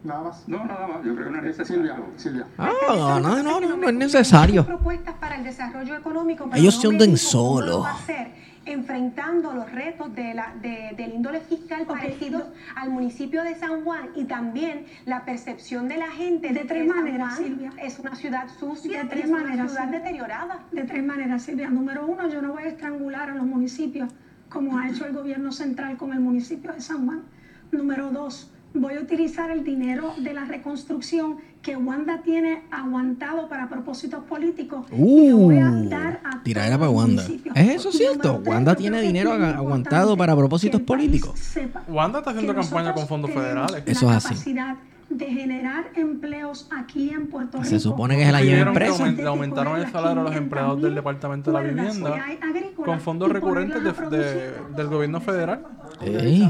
Nada más. No, nada más. Yo creo que no es Silvia, necesario. Silvia. Ah, no, no, no, no, no es necesario. propuestas para el desarrollo económico. pero Ellos se hunden solos. lo va a hacer, enfrentando los retos de la, de- del índole fiscal parecidos al municipio de San Juan y también la percepción de la gente De de, tres que San maneras, Juan Silvia. es una ciudad sucia, De tres es una maneras, ciudad Silvia. deteriorada. De tres maneras, Silvia. Número uno, yo no voy a estrangular a los municipios como ha hecho el gobierno central con el municipio de San Juan. Número dos, voy a utilizar el dinero de la reconstrucción que Wanda tiene aguantado para propósitos políticos. y lo voy a Uh, dar a tiradera para Wanda. ¿Es eso cierto? tres, Wanda tiene dinero aguantado para propósitos políticos. Wanda está haciendo campaña con fondos federales. Eso es así. De generar empleos aquí en Puerto Rico. Se supone que se la lleven Pidieron que presa. aument- le aumentaron el salario a los empleados del Departamento de la Vivienda con fondos recurrentes de- de- del gobierno federal. Ey.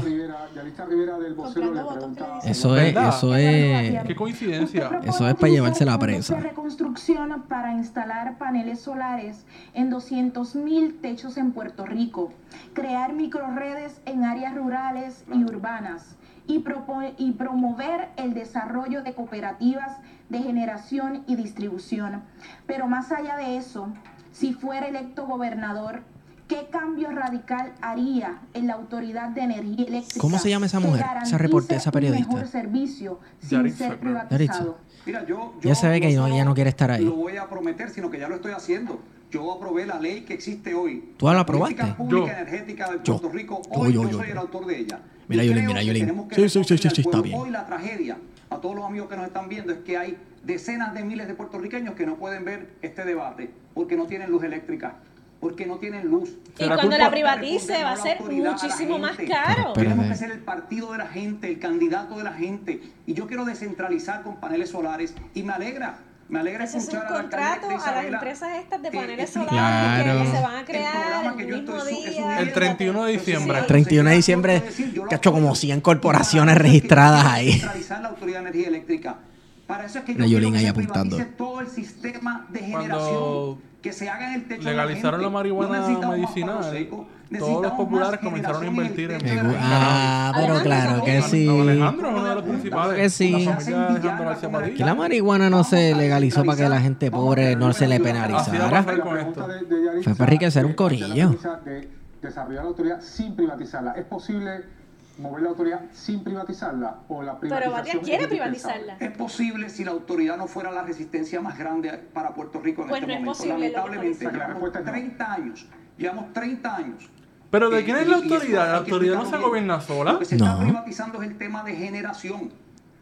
Eso es, eso es. Qué coincidencia. Eso es para llevarse la presa. De reconstrucción para instalar paneles solares en 200 mil techos en Puerto Rico, crear microredes en áreas rurales y urbanas y, propo- y promover el desarrollo de cooperativas de generación y distribución. Pero más allá de eso, si fuera electo gobernador, ¿qué cambio radical haría en la Autoridad de Energía Eléctrica? ¿Cómo se llama esa mujer? Esa garantice reporte- esa un periodista. mejor servicio sin Yaritza, ser privatizado. Mira, yo, Ya yo se ve que no- ella no quiere estar ahí. Lo voy a prometer, sino que ya lo estoy haciendo. Yo aprobé la ley que existe hoy. ¿Tú la La aprobaste? política pública Yo. energética de Yo. Puerto Rico. Yo, Hoy yo, yo, yo, soy yo. el autor de ella. Mira, Y Yulín, creo mira, que Sí, sí, sí, sí, está bien. Hoy la tragedia, a todos los amigos que nos están viendo, es que hay decenas de miles de puertorriqueños que no pueden ver este debate porque no tienen luz eléctrica, porque no tienen luz. Y ¿Será cuando la privatice va a ser a la muchísimo más caro. Pero Tenemos que ser el partido de la gente, el candidato de la gente. Y yo quiero descentralizar con paneles solares. Y me alegra, me alegra Ese es un escuchar a contrato alcaldesa a las empresas estas de paneles solares Claro. que se van a el crear el yo mismo estoy su- día. El 31 de diciembre. Entonces, 31 de diciembre, cacho, como apoyo. 100 Y corporaciones registradas ahí. La Autoridad de Energía Eléctrica. Para eso es que yo ahí apuntando. todo el sistema de Cuando generación. Que se haga en el techo de legalizaron la gente. marihuana No medicinal, todos los populares comenzaron a en invertir en gente. Ah, pero Alejandro claro que sí. Alejandro es uno de los principales. que sí. La. Que la marihuana no se legalizó para que la gente pobre no se le penalizara. Fue para enriquecer un corillo. desarrollar la autoridad sin privatizarla. ¿Es posible mover la autoridad sin privatizarla? ¿O la Pero privatización Batia es quiere privatizarla. Es posible si la autoridad no fuera la resistencia más grande para Puerto Rico en Pues este no es momento. posible que está Lamentablemente, llevamos respuesta es no. 30 años. Llevamos 30 años. Pero ¿de Eh, quién es la autoridad? ¿La autoridad no se gobierna sola? Lo que se está privatizando es el tema de generación.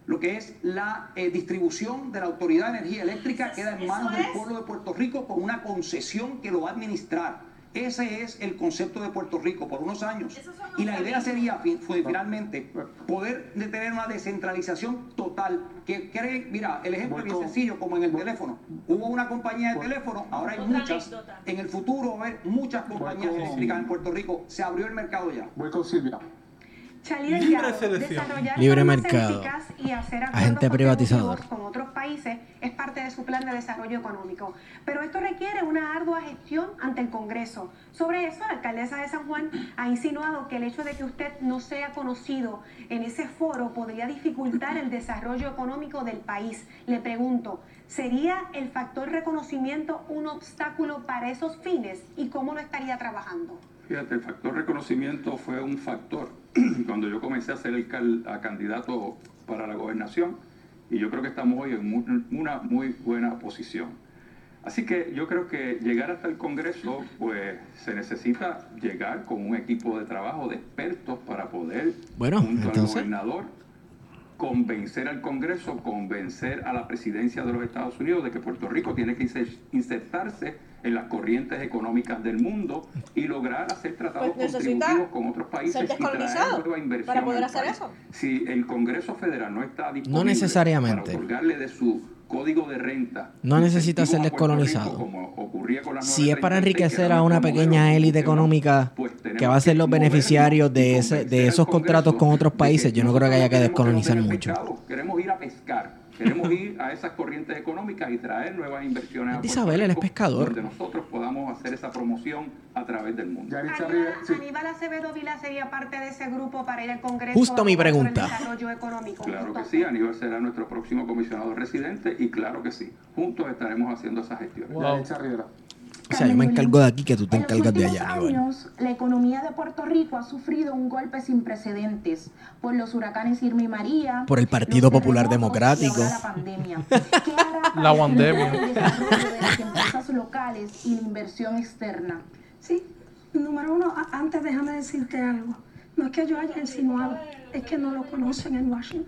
Lo que es la eh, distribución de la Autoridad de Energía Eléctrica queda en manos del pueblo de Puerto Rico con una concesión que lo va a administrar. Ese es el concepto de Puerto Rico por unos años. Y la idea sería fue finalmente poder de tener una descentralización total. Que cree, mira, el ejemplo es bien sencillo, como en el teléfono. Hubo una compañía de teléfono, ahora hay muchas. En el futuro va a haber muchas compañías eléctricas en Puerto Rico. Se abrió el mercado ya. Voy con Silvia. Charlie Libre selección. desarrollar Libre mercado. y hacer Agente acuerdos privatizador. con otros países es parte de su plan de desarrollo económico. Pero esto requiere una ardua gestión ante el Congreso. Sobre eso, la alcaldesa de San Juan ha insinuado que el hecho de que usted no sea conocido en ese foro podría dificultar el desarrollo económico del país. Le pregunto, ¿sería el factor reconocimiento un obstáculo para esos fines y cómo lo estaría trabajando? Fíjate, el factor reconocimiento fue un factor cuando yo comencé a ser el cal- a candidato para la gobernación y yo creo que estamos hoy en una muy buena posición. Así que yo creo que llegar hasta el Congreso, pues se necesita llegar con un equipo de trabajo de expertos para poder, Bueno, junto entonces- al gobernador, convencer al Congreso, convencer a la presidencia de los Estados Unidos de que Puerto Rico tiene que inser- insertarse en las corrientes económicas del mundo y lograr hacer tratados Pues contributivos con otros países ser y traer nueva inversión para poder hacer eso. Si el Congreso Federal no está disponible necesariamente. para otorgarle de su código de renta No necesita ser descolonizado. Rico, Si es para 936, que enriquecer a una pequeña que élite económica pues que va a ser los beneficiarios de ese de esos contratos con otros países, yo no creo que haya que descolonizar mucho. pescado, Queremos ir a pescar, queremos ir a esas corrientes económicas y traer nuevas inversiones a Isabel, él es Rico, pescador. Donde nosotros podamos hacer esa promoción a través del mundo. Aníbal, Rivera, sí. Aníbal Acevedo Vila sería parte de ese grupo para ir al Congreso. Justo mi pregunta. El desarrollo económico. Claro que sí, Aníbal será nuestro próximo comisionado residente y claro que sí, juntos estaremos haciendo esas gestiones. Wow. O sea, yo me encargo de aquí que tú te En los encargas de allá, Aníbal. años, la economía de Puerto Rico ha sufrido un golpe sin precedentes por los huracanes Irma y María, Por el Partido los Popular Democrático. la pandemia. ¿Qué hará para La pandemia. el desarrollo de las empresas locales y la inversión externa? Sí, número uno, antes déjame decirte algo. No es que yo haya insinuado, es que no lo conocen en Washington.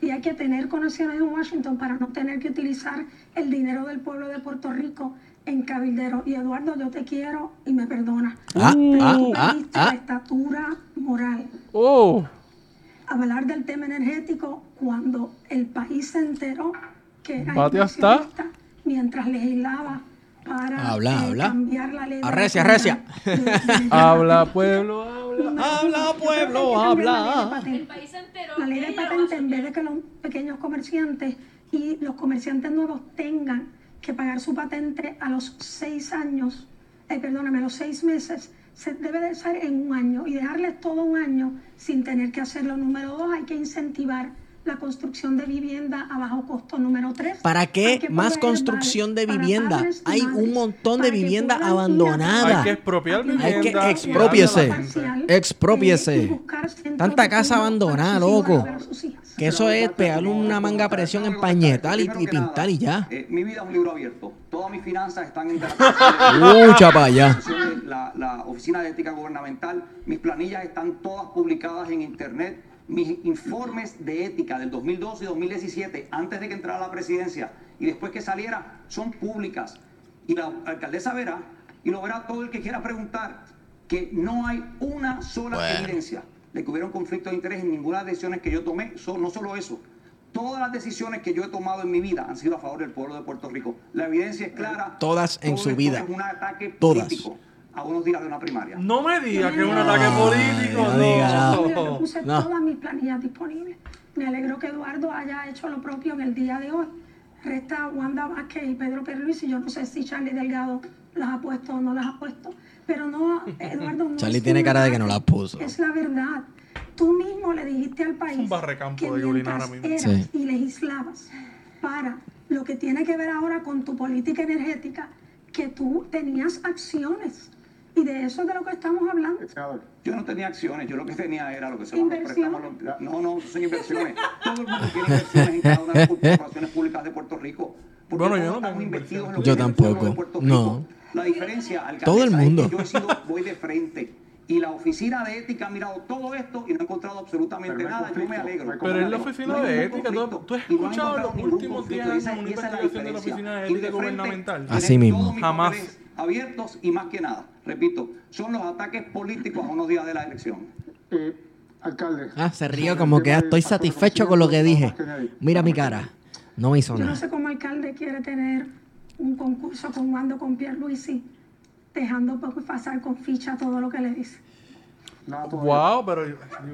Y hay que tener conexiones en Washington para no tener que utilizar el dinero del pueblo de Puerto Rico en cabildero. Y Eduardo, yo te quiero y me perdona. Ah, Pero ah, tú ah, ah. la estatura moral. Oh, Hablar del tema energético cuando el país se enteró que era está. mientras legislaba para Habla, eh, habla. cambiar la ley. de Arrecia, arrecia. de- de- habla pueblo, habla. Habla, pueblo, de habla. El país se enteró La ley que de patente, en vez de que los pequeños comerciantes y los comerciantes nuevos tengan que pagar su patente a los seis años, eh, perdóname, a los seis meses, se debe de ser en un año y dejarles todo un año sin tener que hacerlo. Número dos, hay que incentivar la construcción de vivienda a bajo costo número 3. ¿Para qué más construcción de vivienda? Hay un montón de vivienda abandonada. Hay que expropiar vivienda. Hay que expropiese. Expropiese. Tanta casa abandonada, loco. Que eso es pegarle una manga a presión en pañetal y, y pintar y ya. Eh, mi vida es un libro abierto. Todas mis finanzas están en Mucha pa' allá. La, la Oficina de Ética Gubernamental. Mis planillas están todas publicadas en Internet. Mis informes de ética del 2012 y 2017, antes de que entrara a la presidencia y después que saliera, son públicas. Y la alcaldesa verá, y lo verá todo el que quiera preguntar, que no hay una sola Bueno. evidencia de que hubiera un conflicto de interés en ninguna de las decisiones que yo tomé. So- no solo eso, todas las decisiones que yo he tomado en mi vida han sido a favor del pueblo de Puerto Rico. La evidencia es clara. Todas en su vida. Es un ataque Todas. político a unos días de una primaria. No me diga que es un No, ataque político. no diga nada. Yo No. puse No. todas mis planillas disponibles. Me alegro que Eduardo haya hecho lo propio en el día de hoy. Resta Wanda Vázquez y Pedro Pierluisi. Yo no sé si Charlie Delgado las ha puesto o no las ha puesto. Pero no, Eduardo, no Charlie tiene cara de que no las puso. Es la verdad. Tú mismo le dijiste al país un barrecampo que de mientras ahora mismo. eras Sí. y legislabas para lo que tiene que ver ahora con tu política energética, que tú tenías acciones. Y de eso es de lo que estamos hablando. Yo no tenía acciones, yo lo que tenía era lo que se Inversión. llama préstamos. No, no, eso son inversiones. Todo el mundo tiene inversiones en cada una de las corporaciones públicas de Puerto Rico. Porque Bueno, yo no estamos tengo investidos en lo Yo que tampoco. de Puerto No. Rico. La diferencia, alcaldesa, Todo el es que mundo. yo he sido, voy de frente. Y la oficina de ética ha mirado todo esto y no ha encontrado absolutamente no nada. Yo me alegro. no Pero es la oficina de No ética. ¿Tú, conflicto. tú has no escuchado encontrado los últimos 10 conflicto. años Esa- una esa la investigación de la oficina de ética gubernamental? Así mismo. Jamás. abiertos y más que nada, repito, son los ataques políticos a unos días de la elección. Eh, alcalde. Ah, se río como que del estoy satisfecho con lo que dije. Mira mi cara. No me hizo Yo no nada. sé cómo alcalde quiere tener un concurso con Wando con Pierluisi, dejando poco pasar con ficha todo lo que le dice. Nada. Wow, pero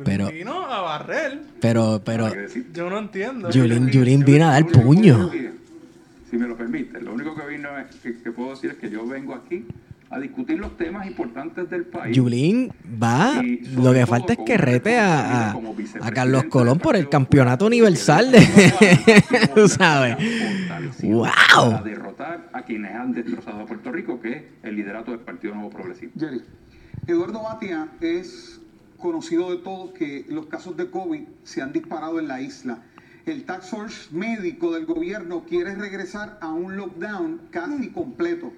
Pero- vino a barrer. Pero, pero, Yo no entiendo. Yulín, Yulín vino a dar puño. Si me lo permite, lo único que vino es que, que puedo decir es que yo vengo aquí a discutir los temas importantes del país. Yulín va. Lo que falta es que rete a, a, Carlos Colón por el campeonato universal de. Tú sabes. ¡Wow! Para derrotar a quienes han destrozado a Puerto Rico, que es el liderato del Partido Nuevo Progresista. Jerry. Eduardo Batia es conocido de todos que los casos de COVID se han disparado en la isla. El Task Force médico del gobierno quiere regresar a un lockdown casi completo.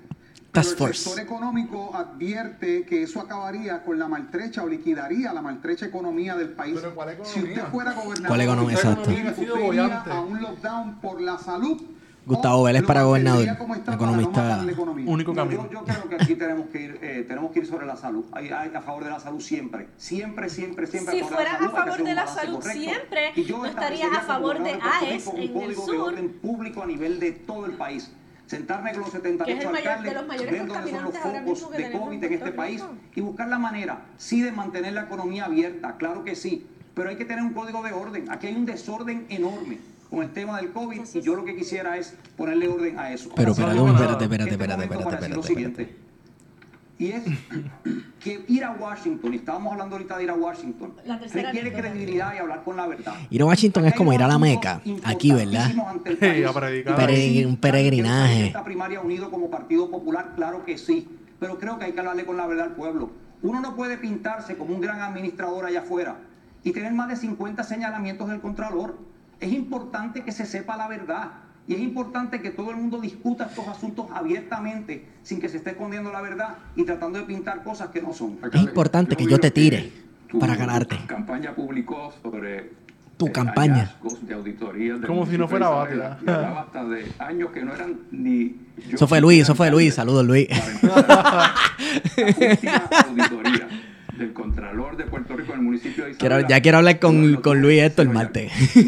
Task Pero el Force. sector económico advierte que eso acabaría con la maltrecha o liquidaría la maltrecha economía del país. Pero ¿cuál Si economía? usted fuera gobernador, ¿Cuál economía? usted Exacto. a un lockdown por la salud. Gustavo Vélez para gobernador, economista la? Único No, camino. yo, yo creo que aquí tenemos que ir, eh, tenemos que ir sobre la salud. Hay, hay a favor de la salud siempre. Siempre, siempre, siempre. Si a favor de fueras a salud, de un la salud siempre, Y yo no estarías a favor de AES Rico en un el código sur. de orden público a nivel de todo el país. Sentarme con los 78 Que es el mayor- de alcaldes, los mayores ver dónde son los focos de COVID en este país y buscar la manera, sí, de mantener la economía abierta, claro que sí, pero hay que tener un código de orden. Aquí hay un desorden enorme con el tema del COVID y yo lo que quisiera es ponerle orden a eso. Pero Ahora, espérate, espérate, espérate, espérate, espérate, para decir lo espérate, siguiente. Y es que ir a Washington, y estábamos hablando ahorita de ir a Washington, requiere credibilidad y hablar con la verdad. Ir a Washington es como ir a la Meca, aquí, ¿verdad? Sí, a un peregrinaje. Esta primaria unido como Partido Popular, claro que sí, pero creo que hay que hablarle con la verdad al pueblo. Uno no puede pintarse como un gran administrador allá afuera y tener más de 50 señalamientos del Contralor. Es importante que se sepa la verdad y es importante que todo el mundo discuta estos asuntos abiertamente sin que se esté escondiendo la verdad y tratando de pintar cosas que no son. Es importante que yo te tire para ganarte. campaña publicó sobre Tu eh, campaña. de auditoría Como si no fuera hablaba hasta de años que no eran ni yo Eso fue Luis, eso fue Luis. Saludos, Luis. Auditoría del Contralor de Puerto Rico en el municipio de Quiero- Isabela. ya quiero hablar con- con Luis esto el martes.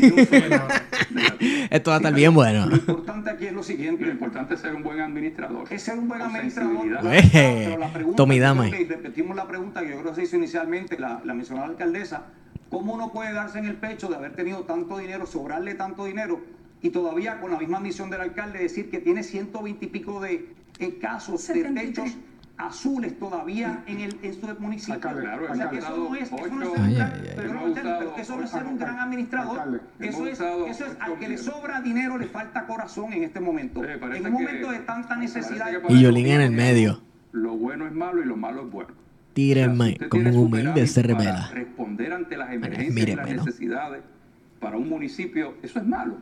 Esto va a estar bien bueno. Lo importante aquí es lo siguiente. Lo importante es ser un buen administrador. Es ser un buen administrador. Güey. Pero la pregunta, Tommy que repetimos la pregunta que yo creo que se hizo inicialmente, la, la mencionó la alcaldesa. ¿Cómo uno puede darse en el pecho de haber tenido tanto dinero, sobrarle tanto dinero y todavía con la misma misión del alcalde decir que tiene 120 y pico de eh, casos de 73. techos azules todavía en, el, en su municipio. Alcalde, o sea, que eso no es, eso no es Ocho- ser un Ay, gran, ay, pero, no, eso no es ser un gran administrador. alcalde. Eso es, usado eso es al que le sobra dinero le falta corazón en este momento. Parece en un que- momento de tanta necesidad. que Y Yolín en el medio. Lo bueno es malo y lo malo es bueno. Tírenme, O sea, como un humilde se revela. Responder ante las emergencias y mírenme, las ¿no? necesidades para un municipio, eso es malo.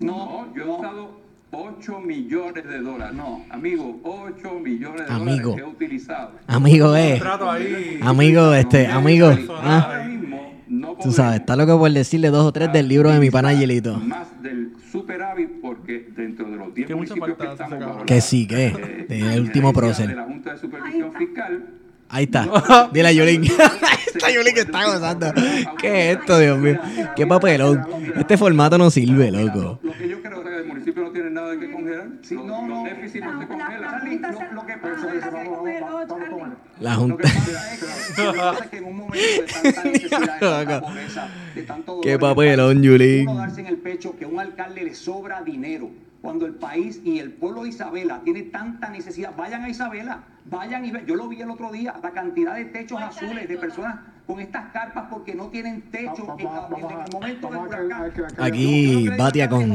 No, yo he usado 8 millones de dólares. No, amigo, 8 millones de Amigo. dólares que he utilizado. Amigo, eh. Ahí. Amigo, este, amigo. ah, mismo no tú sabes, está loco por decirle dos o tres del libro de mi pana Yelito. Más del superávit porque dentro de los 10 Que mucha municipios que estamos bajo Que sí, que. eh, El último prócer. de la Junta de Supervisión Fiscal Ahí está. Dile a Yolín. Esta Yolín que está gozando. ¿Qué es esto, Dios mío? Qué papelón. Este formato no sirve, loco. Lo que yo creo es que el municipio no tiene nada que congelar. Sí, los, no, los no. déficits no se La- la- congelan. la Charlie, lo- se- lo que pasa es se que- Vamos, vamos, vamos. La Junta. pasa es que, lo que pasa es que en un momento de tanta necesidad, de tanta pobreza, de tanto dolor Qué papelón, Yulín. uno darse en el pecho que a un alcalde le sobra dinero cuando el país y el pueblo de Isabela tiene tanta necesidad. Vayan a Isabela, vayan y vean. Yo lo vi el otro día, la cantidad de techos azules de personas con estas carpas porque no tienen techo en, el momento del huracán. Aquí Batia con.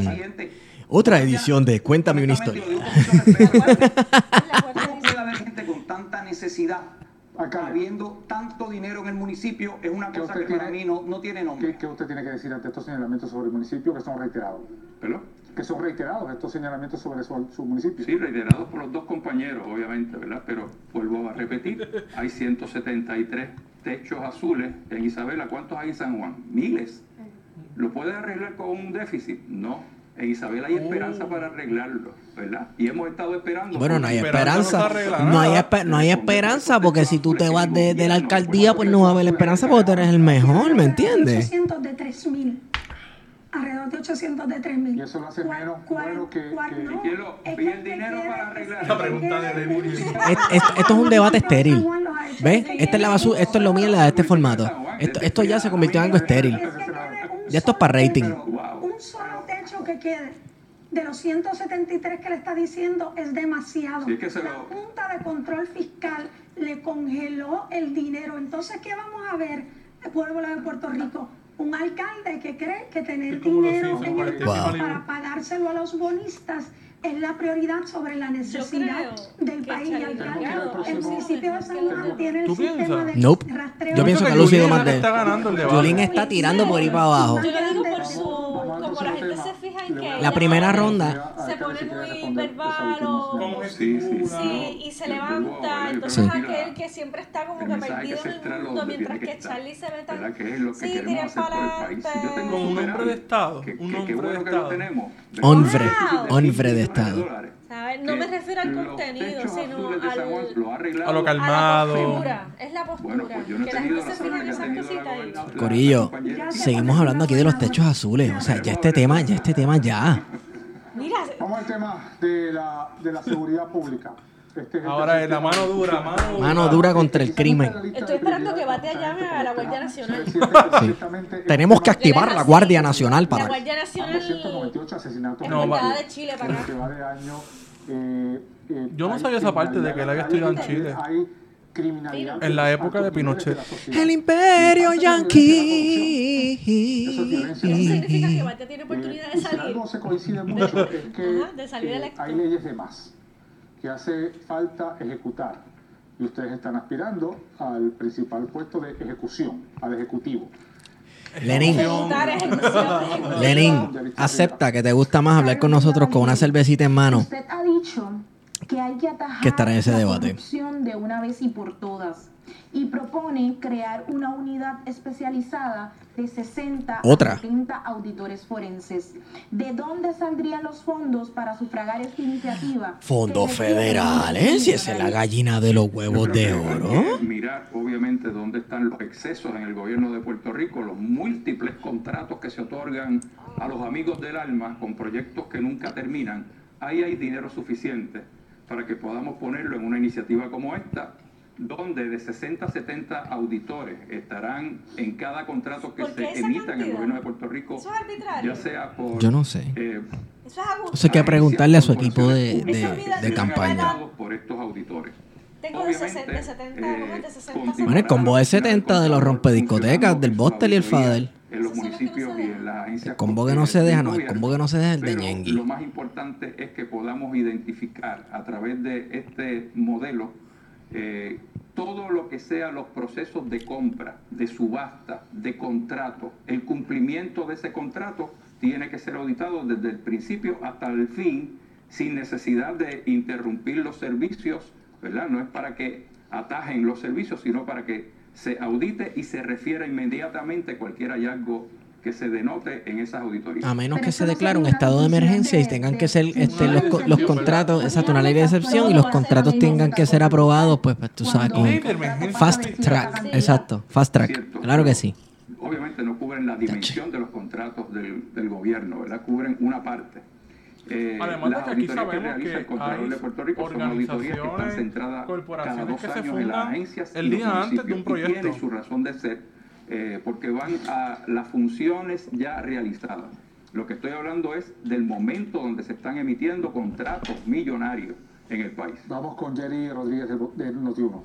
Otra edición de Cuéntame una historia. ¿Cómo puede haber gente con tanta necesidad Alcalde. habiendo tanto dinero en el municipio? Es una ¿Qué cosa que para mí no, no tiene nombre. ¿Qué, qué usted tiene que decir ante estos señalamientos sobre el municipio que son reiterados? ¿Perdón? Que son reiterados estos señalamientos sobre su, su municipio. Sí, reiterados por los dos compañeros, obviamente, ¿verdad? Pero vuelvo a repetir, hay 173 techos azules en Isabela. ¿Cuántos hay en San Juan? Miles. ¿Lo puede arreglar con un déficit? No. En Isabela hay esperanza para arreglarlo, ¿verdad? Y hemos estado esperando. Bueno, no hay Esperanza esperanza. No hay, nada. espe- no hay esperanza porque si tú te vas de, de la alcaldía, pues no va a haber esperanza porque tú eres el mejor, ¿me entiendes? 800 de 3.000. Alrededor de 800 de 3.000. Y eso lo hace ¿Cuál- menos cuál- bueno que- cuál que- no? ¿Quién lo- Es pide que el dinero quiere- para arreglar? La pregunta de Lenin. Es- es- esto es un debate estéril. ¿Ves? Esta es la basura, esto es lo mierda de este formato. Esto, esto ya se convirtió en algo estéril. Ya esto es para rating. techo, Wow. Un solo De los 173 que le está diciendo es demasiado. Sí, es que se La lo- Junta de Control Fiscal le congeló el dinero. Entonces, ¿qué vamos a ver, el pueblo de Puerto Rico? Un alcalde que cree que tener dinero en el Wow. para pagárselo a los bonistas es la prioridad sobre la necesidad del país. Alcalde. Delgado El es municipio de San Juan tiene el ¿Tú sistema piensas? de Nope. rastreo. Yo pienso que es la más de está ganando el debate. Yulín está tirando por ahí para abajo. Yo lo digo por su. Como la gente se fija en que. La primera ronda. Se pone muy verbal o. Sí, sí, Sí, y se levanta. Entonces, aquel que siempre está como que perdido en el mundo, mientras que Charlie se ve tan. Sí, yo tengo pa'lante. Como un hombre de Estado, un hombre de Estado. Hombre, hombre de Estado. ¿Sabes? No me refiero al contenido, sino al. lo. A lo A la calmado. postura, es la postura. Bueno, pues yo no he que la gente se fija en esas cositas y. Corillo, seguimos hablando aquí de los techos azules. O sea, ya este tema, ya este tema ya. Mira, Vamos al tema de la, de la seguridad pública. Ahora es la mano dura, mano dura. Mano dura contra el crimen. Estoy esperando que Batea llame a la Guardia Nacional. Tenemos que activar la Guardia Nacional la para... Guardia Nacional 298 asesinatos. No, va- de Chile para acá. eh, eh, Yo no sabía esa parte de que él había estudiado en Chile. En la época de Pinochet. la. El imperio Y parte de la yankee. Eso significa que Batea tiene oportunidad Eh, de si salir. algo se coincide mucho es que Ajá, de salir eh, electo. hay leyes de más que hace falta ejecutar y ustedes están aspirando al principal puesto de ejecución, al ejecutivo. Lenin. Lenin, acepta que te gusta más hablar con nosotros con una cervecita en mano. Usted ha dicho que hay que atajar Que estará en ese la debate. corrupción de una vez y por todas y propone crear una unidad especializada de 60 Otra. a 70 auditores forenses. ¿De dónde saldrían los fondos para sufragar esta iniciativa? Fondos federales, y esa es la gallina de los huevos de oro. Mirar, obviamente, dónde están los excesos en el gobierno de Puerto Rico, los múltiples contratos que se otorgan a los amigos del alma con proyectos que nunca terminan. Ahí hay dinero suficiente para que podamos ponerlo en una iniciativa como esta, donde de 60 a 70 auditores estarán en cada contrato que ¿Por qué se emita en el gobierno de Puerto Rico, Eso es arbitrario. ya sea por... Yo no sé. eh, Eso es abuso. Eso hay que preguntarle a su equipo de, de- de campaña. por estos auditores. Tengo de, Obviamente, 60, de 70, eh. De 60 continuará Bueno, el combo de la 70 de los rompediscotecas, del Bostel y el Fadel. En los no municipios se y deja. en las agencias El combo que no se deja, no, el combo que no se deja es el de Ñengui. Lo más importante es que podamos identificar a través de este modelo eh, todo lo que sea los procesos de compra, de subasta, de contrato. El cumplimiento de ese contrato tiene que ser auditado desde el principio hasta el fin, sin necesidad de interrumpir los servicios, ¿verdad? No es para que atajen los servicios, sino para que se audite y se refiera inmediatamente cualquier hallazgo que se denote en esas auditorías. A menos Pero que se declare un estado de emergencia y tengan que ser este, los, los contratos, de- exacto, una ley de excepción y los contratos tengan que ser aprobados, pues, pues tú sabes, con fast track, exacto, fast track, Cierto, claro que sí. Obviamente no cubren la dimensión de los contratos del, del gobierno, ¿verdad? Cubren una parte. Eh, Además de las que aquí auditorías sabemos realiza que el hay de Puerto Rico son auditorías que están organizaciones, centradas cada corporaciones dos que se años en fundan las agencias el día antes de un municipios, y proyecto. tiene su razón de ser, eh, porque van a las funciones ya realizadas. Lo que estoy hablando es del momento donde se están emitiendo contratos millonarios en el país. Vamos con Jerry Rodríguez de, Noti1.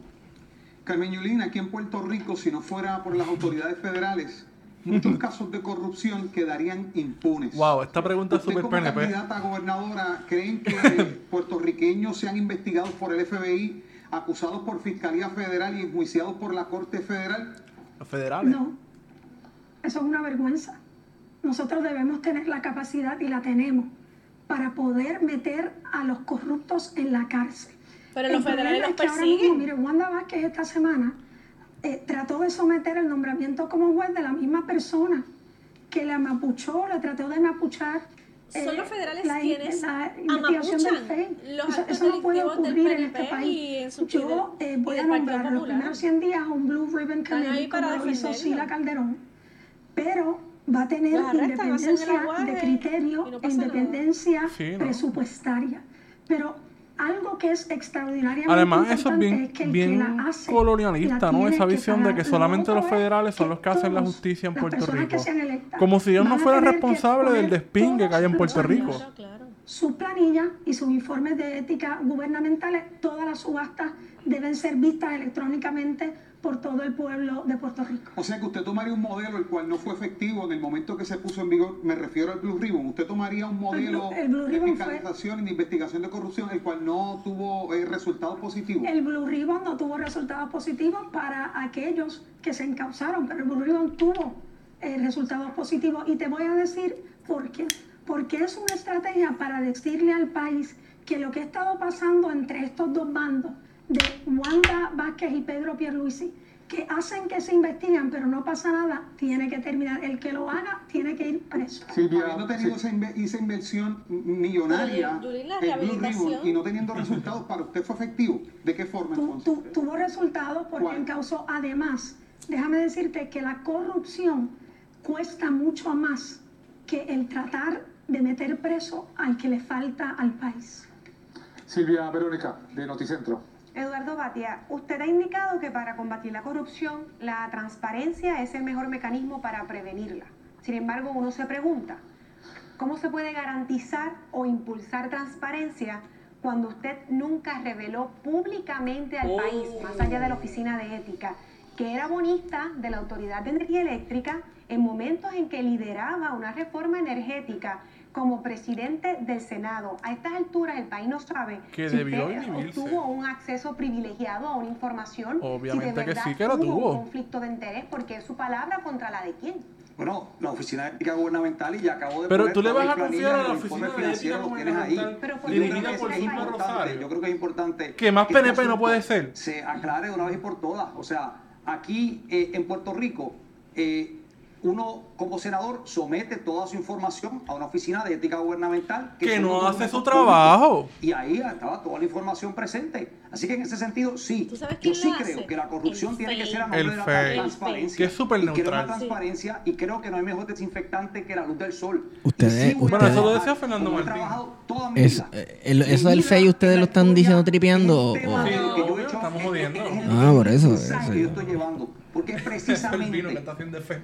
Carmen Yulín, aquí en Puerto Rico, si no fuera por las autoridades federales, muchos casos de corrupción quedarían impunes. Wow, esta pregunta es súper como PNP. candidata a gobernadora, ¿creen que puertorriqueños sean investigados por el FBI, acusados por Fiscalía Federal y enjuiciados por la Corte Federal? Los federales. No, eso es una vergüenza. Nosotros debemos tener la capacidad y la tenemos para poder meter a los corruptos en la cárcel. Pero El los federales los es que ahora mismo, persiguen. mire, Wanda Vázquez esta semana eh, trató de someter el nombramiento como juez de la misma persona que la mapuchó, la trató de mapuchar. Eh, Son los federales la, quienes la investigación del FEI. los Eso, no puede ocurrir en este y país. en su- Yo eh, voy y a nombrar los primeros 100 días un Blue Ribbon Committee como para lo hizo. Sila Calderón, pero va a tener arrestan, independencia de criterio no e independencia Sí, ¿no? presupuestaria. Pero algo que es extraordinariamente Además, eso es bien, es que el bien que la hace, colonialista, ¿no? Esa visión de que solamente los federales son los que hacen la justicia en Puerto Rico. Como si ellos no fueran responsables del despingue que hay en Puerto Rico. Claro, claro. sus planillas y sus informes de ética gubernamentales, todas las subastas deben ser vistas electrónicamente por todo el pueblo de Puerto Rico. O sea que usted tomaría un modelo el cual no fue efectivo en el momento que se puso en vigor, me refiero al Blue Ribbon, usted tomaría un modelo el Blue de fiscalización y de investigación de corrupción el cual no tuvo eh, resultados positivos. El Blue Ribbon no tuvo resultados positivos para aquellos que se encausaron, pero el Blue Ribbon tuvo eh, resultados positivos. Y te voy a decir por qué. Porque es una estrategia para decirle al país que lo que ha estado pasando entre estos dos bandos, de Wanda Vázquez y Pedro Pierluisi, que hacen que se investigan, pero no pasa nada, tiene que terminar. El que lo haga tiene que ir preso. Silvia, Habiendo tenido sí. esa, inve- esa inversión millonaria, el Blue Ribbon, y no teniendo resultados, ¿para usted fue efectivo? ¿De qué forma Tu- entonces? tu- tuvo resultados porque encausó. Además, déjame decirte que la corrupción cuesta mucho más que el tratar de meter preso al que le falta al país. Silvia Verónica, de Noticentro. Eduardo Batia, usted ha indicado que para combatir la corrupción, la transparencia es el mejor mecanismo para prevenirla. Sin embargo, uno se pregunta, ¿cómo se puede garantizar o impulsar transparencia cuando usted nunca reveló públicamente al país, más allá de la Oficina de Ética, que era bonista de la Autoridad de Energía Eléctrica en momentos en que lideraba una reforma energética como presidente del Senado? A estas alturas el país no sabe Que si usted obtuvo un acceso privilegiado a una información. Obviamente si de que sí que lo hubo tuvo. un conflicto de interés, porque es su palabra contra la de quién. Bueno, la Oficina de Ética Gubernamental y ya acabo de Pero poner tú le vas a confiar a la Oficina de Ética. Gubernamental Pero por dirigida que por es Fulvio importante, Rosario. yo creo que es importante Que más este PNP no asunto puede ser. Se aclare de una vez y por todas. O sea, aquí eh, en Puerto Rico, eh, uno como senador somete toda su información a una oficina de ética gubernamental Que son no hace su trabajo. públicos. Y ahí estaba toda la información presente. Así que en ese sentido, sí. ¿Tú sabes Yo sí creo que la corrupción El tiene que FEI. ser a nombre El de la FEI. transparencia. Que es súper Y quiero neutral. una transparencia y creo que no hay mejor desinfectante que la luz del sol. Ustedes- a Bueno, eso lo decía Fernando Martín. trabajado toda mi Es, vida. eh, el- eso del FEI, ¿ustedes lo están diciendo tripeando o- Sí, que hecho- estamos es- es- jodiendo. Ah, por eso, eso que yo estoy llevando porque es precisamente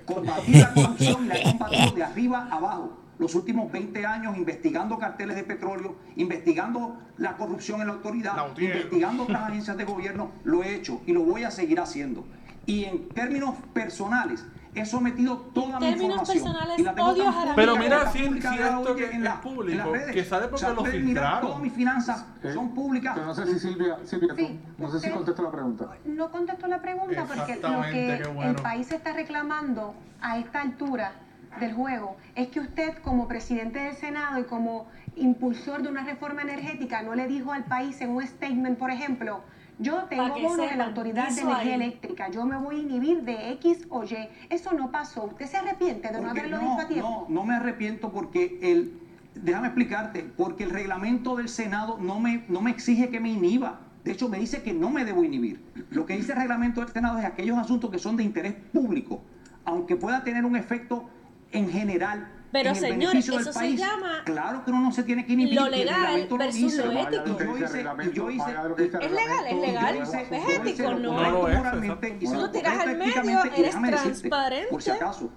combatir la corrupción y la he combatido de arriba a abajo. Los últimos 20 años investigando carteles de petróleo, investigando la corrupción en la autoridad, investigando otras agencias de gobierno, lo he hecho y lo voy a seguir haciendo. Y en términos personales, he sometido toda mi información. Y la tengo Pero mira, si, que en las redes. que sabe porque o sea, lo filtraron. Todas mis finanzas eh, son públicas. Pero no sé si Silvia, Silvia no contesto la pregunta. No contesto la pregunta porque lo que el país está reclamando a esta altura del juego es que usted como presidente del Senado y como impulsor de una reforma energética no le dijo al país en un statement, por ejemplo, yo tengo bono sepan, de la autoridad de energía eléctrica, yo me voy a inhibir de X o Y. Eso no pasó. ¿Usted se arrepiente de no haberlo no, dicho a tiempo? No, no me arrepiento porque el. Déjame explicarte, porque el reglamento del Senado no me, no me exige que me inhiba. De hecho, me dice que no me debo inhibir. Lo que dice el reglamento del Senado es aquellos asuntos que son de interés público, aunque pueda tener un efecto en general pero en señores, eso país, se llama. Claro que uno no se tiene que inhibir. Lo legal versus lo, lo ético. Yo hice, yo hice, es legal, es legal. Es ético, no. No lo tiras al medio, eres transparente. Por si acaso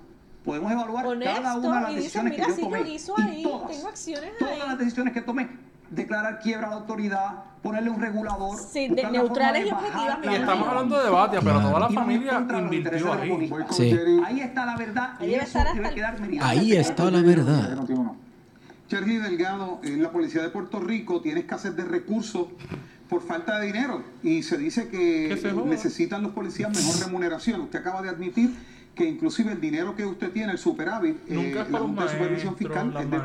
podemos evaluar Honesto, cada una de las decisiones mira, que yo tomé. Si yo hizo ahí, y todas, tengo acciones ahí. todas las decisiones que tomé declarar quiebra a la autoridad, ponerle un regulador. Sí, de neutrales y objetivas. Y estamos hablando de Batia, pero toda la familia invirtió ahí. Sí. Ahí está la verdad. Ahí, estar hasta el... ahí está la verdad. Charlie Delgado, en la policía de Puerto Rico tiene escasez de recursos por falta de dinero y se dice que necesitan los policías mejor remuneración. Usted acaba de admitir que inclusive el dinero que usted tiene, el superávit, Nunca eh, la Junta maestro, de Supervisión Fiscal es de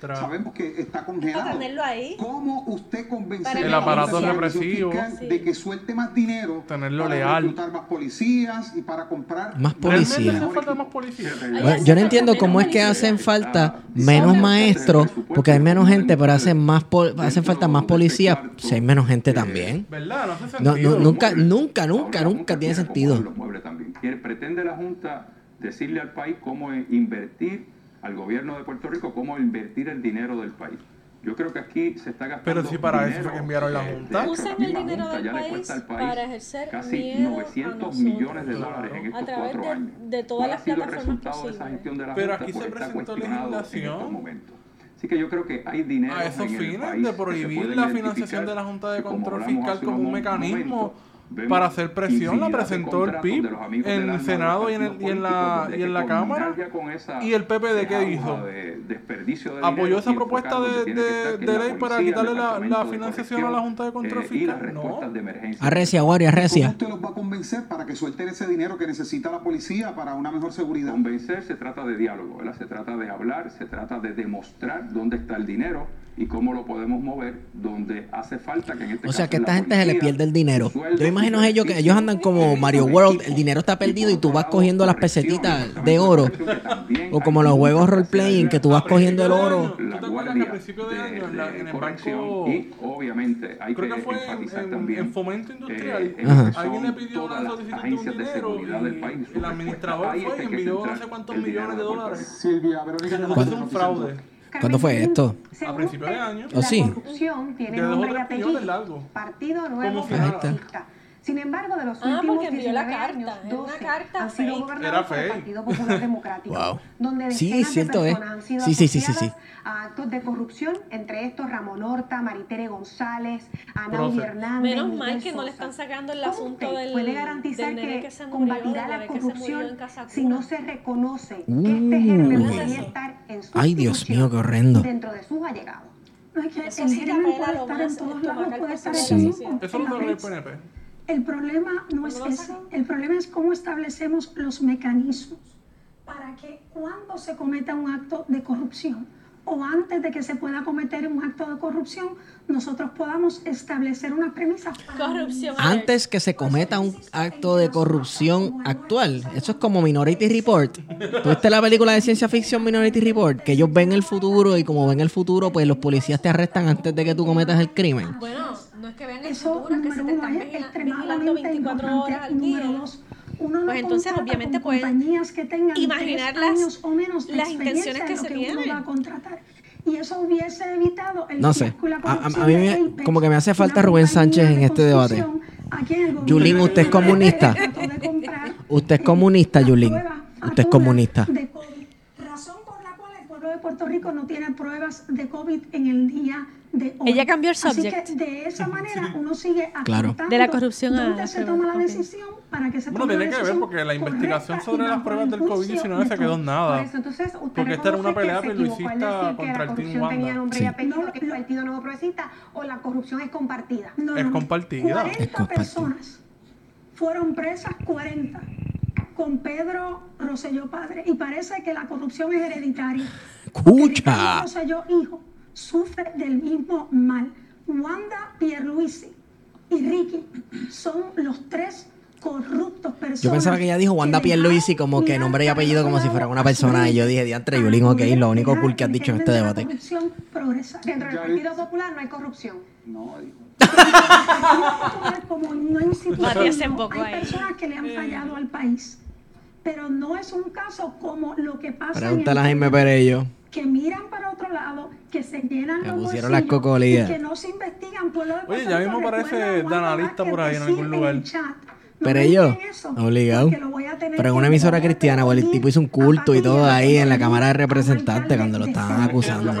todos, sabemos que está congelado. Ahí? ¿Cómo usted convence el aparato represivo sí. de que suelte más dinero tenerlo para leal. reclutar más policías y para comprar más policías? Policía? Bueno, yo no entiendo cómo es que hacen falta menos maestros, porque hay menos gente, pero hacen más hacen falta más policías, si hay menos gente también. Eh, ¿Verdad? No, no, nunca, nunca, nunca, nunca tiene sentido. Pretende la Junta decirle al país cómo invertir, al gobierno de Puerto Rico, cómo invertir el dinero del país. Yo creo que aquí se está gastando. Pero si para dinero, eso fue que enviaron la Junta. Usan el dinero del país, para ejercer casi 900 millones de dólares en estos a través cuatro de, años. de todas las plataformas posibles. Pero aquí se presentó legislación. Así que yo creo que hay dinero. A esos en fines el país de prohibir la financiación de la Junta de Control Fiscal como un, mecanismo para hacer presión la presentó el PIB en el Senado y en, la, y en la Cámara. ¿Y el PPD qué hizo? ¿Apoyó esa propuesta de, ley para quitarle la, financiación a la Junta de Control eh, Fiscal? No. Arrecia, Wari, arrecia. usted los va a convencer para que suelten ese dinero que necesita la policía para una mejor seguridad? Convencer se trata de diálogo, ¿verdad? se trata de hablar, se trata de demostrar dónde está el dinero y cómo lo podemos mover donde hace falta que en este O sea, que esta gente se le pierde el dinero. Yo imagino ellos que ellos andan como Mario World, el dinero está perdido y tú vas cogiendo las pesetitas de oro o como los juegos roleplaying que tú vas cogiendo el oro. La guardia de, de corrección y obviamente hay que, enfatizar en fomento industrial alguien le pidió una solicitud de un dinero. El administrador fue y envió no sé cuántos millones de dólares. Silvia, Verónica, es un fraude. ¿Cuándo fue esto? A principios de año. ¿O oh, sí? Nombre. Partido Nuevo sin embargo, de los ah, últimos 19 la carta, años, una carta han sido gobernados por Partido Popular Democrático, wow. donde sí, cierto, de personas han sido sí, sí, sí, a actos de corrupción, entre estos Ramón Horta, Maritere González, Ana Hernández. Menos mal que no le están sacando el asunto del puede garantizar que, murió, combatirá la corrupción si no se reconoce que uh. este género es debería estar en su Ay, Dios mío, qué dentro de sus allegados. No es que el género puede estar en todos lados, puede estar en Eso no lo el el problema no es ese. El problema es cómo establecemos los mecanismos para que cuando se cometa un acto de corrupción o antes de que se pueda cometer un acto de corrupción, nosotros podamos establecer unas premisas. Corrupción. Antes que se cometa un pues, acto de corrupción actual. Eso es como Minority Report. ¿Tuviste la película de ciencia ficción Minority Report? Que ellos ven el futuro y como ven el futuro, pues los policías te arrestan antes de que tú cometas el crimen. Bueno que vean el Eso, futuro, que se te están es vigilando 24 horas al día. Dos, uno pues no entonces, obviamente, pues, compañías que tengan imaginar las, o menos de las intenciones que, se vienen. Va a contratar y eso hubiese evitado el No sé, a, a, mí me, como que me hace falta Rubén Sánchez en este debate. Yulín, usted es comunista. usted es comunista, Yulín. Usted es comunista. De razón por la cual el pueblo de Puerto Rico no tiene pruebas de COVID en el día de hoy. Ella cambió el Así subject. que de esa manera uno sigue Claro. De la corrupción a la se toma la decisión para que se Bueno, tome tiene la que ver porque la investigación sobre las pruebas del el juicio COVID-19 se quedó en nada. Por eso, entonces, usted Porque esta era una pelea que contra el Team Wanda. nombre Sí. y apellido, No, que el Partido Nuevo Progresista, o la corrupción es compartida. No, Es no, compartida. 40 Es compartida. personas fueron presas, 40, con Pedro Rosselló padre. Y parece que la corrupción es hereditaria. ¡Escucha! Rosselló hijo sufre del mismo mal. Wanda Pierluisi y Ricky son los tres corruptos personas. Yo pensaba que ella dijo Wanda Pierluisi como que nombre y apellido como si fuera una persona y yo dije, diantre, Yulín, ok, lo único cool que has dicho en este debate. Dentro del Partido Popular no hay corrupción. No, como embocó Hay personas que le han fallado al país, pero no es un caso como lo que pasa Pregúntale a en el Jaime Perello. Que miran para otro lado, que se llenan Me los pusieron las bolsillos cocolías. y que no se investigan. Pueblo de Oye, ya mismo parece de analista por ahí en algún lugar. el chat, busquen eso, obligado. Pero en una emisora cristiana, o el tipo hizo un culto y todo ahí en la Cámara de Representantes cuando lo estaban acusando.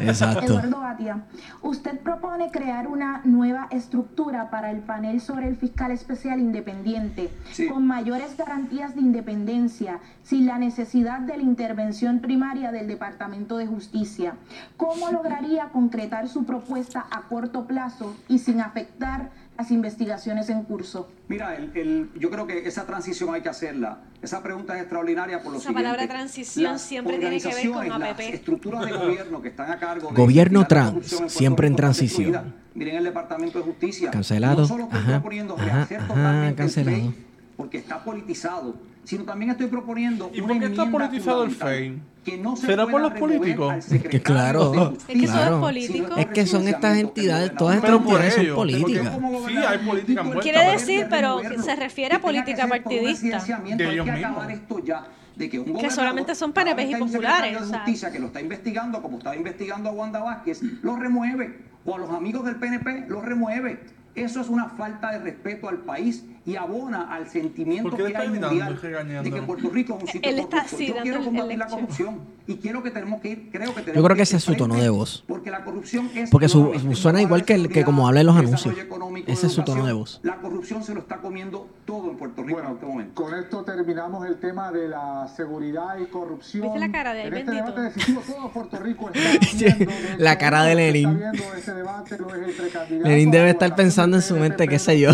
Exacto. Eduardo Batia, usted propone crear una nueva estructura para el panel sobre el fiscal especial independiente, Sí. con mayores garantías de independencia, sin la necesidad de la intervención primaria del Departamento de Justicia. ¿Cómo lograría concretar su propuesta a corto plazo y sin afectar las investigaciones en curso? Mira, el- el- yo creo que esa transición hay que hacerla. Esa pregunta es extraordinaria por lo Esa siguiente. palabra transición Las siempre tiene que ver con organizaciones, APP. Las estructuras de gobierno que están a cargo de Gobierno trans, Puerto siempre en transición. Miren el Departamento de Justicia. Cancelado. No solo estoy Ajá, proponiendo ajá, rehacer ajá, totalmente el cancelado. FEI, porque está politizado, sino también estoy proponiendo ¿Y una por qué está politizado el FEI? que no se ¿Será por los políticos? que claro, Es que Claro. político. Es que son estas entidades, todas estas entidades son políticas. Sí, hay política envuelta. Quiere decir, pero se refiere a política partidista. De ellos que mismos. acabar esto ya. De que, un gobernador, solamente son PNPs y populares, de o sea. justicia que lo está investigando, como estaba investigando a Wanda Vázquez, lo remueve. O a los amigos del PNP, lo remueve. Eso es una falta de respeto al país y abona al sentimiento ¿Por qué le que hay mundial de que Puerto Rico es un sitio Él está, corrupto. sí, Yo quiero combatir la corrupción y quiero que tenemos que ir, creo que tenemos Yo creo que ese es su tono de voz. Porque la corrupción es Porque su- suena igual que el- que como habla en los anuncios. Ese es su tono de voz. La corrupción se lo está comiendo todo en Puerto Rico en Bueno, este momento. con esto terminamos el tema de la seguridad y corrupción. ¿Viste la cara de ahí, En este bendito? debate decisivo, todo Puerto Rico está viendo de La cara de Lenin. Lenin debe estar pensando en su mente, qué sé yo.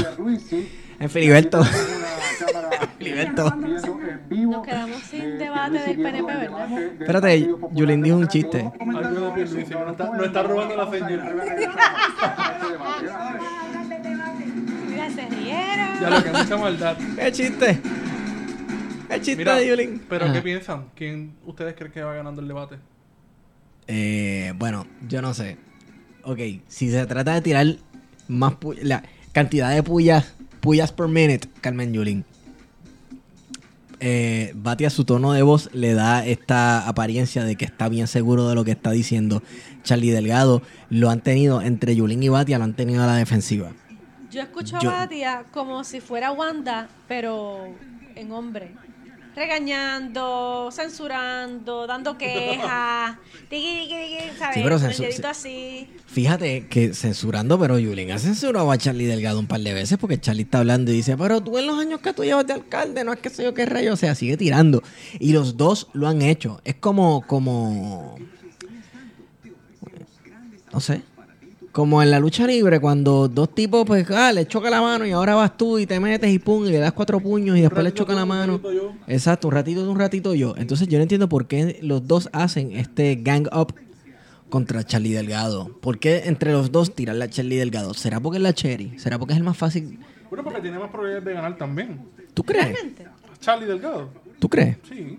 En Filiberto. Filiberto. Nos quedamos sin de debate del PNP, ¿verdad? Espérate, Yulín dijo un chiste. No está- Bueno, no está robando la vamos a ir señal. a regresar a este. Mira, se rieron. Ya lo que mucha maldad. ¡Qué chiste! ¡Qué chiste Mira, de Yulín! pero Ajá. ¿qué piensan? ¿Quién ustedes creen que va ganando el debate? Eh, bueno, yo no sé. Ok, si se trata de tirar más la cantidad de pullas, pullas per minute, Carmen Yulín. Eh, Batia su tono de voz le da esta apariencia de que está bien seguro de lo que está diciendo. Charlie Delgado lo han tenido entre Yulín y Batia, lo han tenido a la defensiva. Yo escucho Yo- a Batia como si fuera Wanda, pero en hombre. Regañando, censurando, dando quejas. ¿sabes? Sí, pero censu- así. Fíjate que censurando, pero Yulín ha censurado a Charlie Delgado un par de veces porque Charlie está hablando y dice, pero tú en los años que tú llevas de alcalde, no es que sé yo qué rayo, o sea, sigue tirando. Y los dos lo han hecho. Es como, como, no sé, como en la lucha libre cuando dos tipos, pues, ah, le choca la mano y ahora vas tú y te metes y pum, y le das cuatro puños y después le choca la un mano. ratito yo. Exacto, un ratito de un ratito yo. Entonces yo no entiendo por qué los dos hacen este gang up contra Charlie Delgado. ¿Por qué entre los dos tiran la Charlie Delgado? ¿Será porque es la Cherry? ¿Será porque es el más fácil? Bueno, porque tiene más probabilidades de ganar también. ¿Tú crees? Realmente. Charlie Delgado. ¿Tú crees? Sí.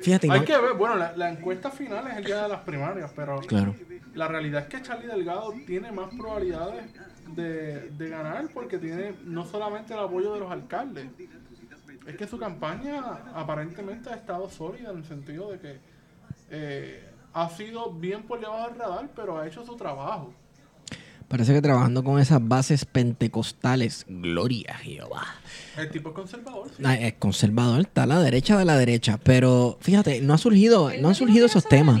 Fíjate, Hay no- que ver, bueno, la, la encuesta final es el día de las primarias, pero Claro. La realidad es que Charlie Delgado tiene más probabilidades de, de ganar porque tiene no solamente el apoyo de los alcaldes, es que su campaña aparentemente ha estado sólida en el sentido de que eh, ha sido bien por debajo del radar, pero ha hecho su trabajo. Parece que trabajando con esas bases pentecostales, gloria a Jehová. El tipo es conservador. sí. Ah, Es conservador, está a la derecha de la derecha, pero fíjate, no ha surgido, no han surgido esos temas.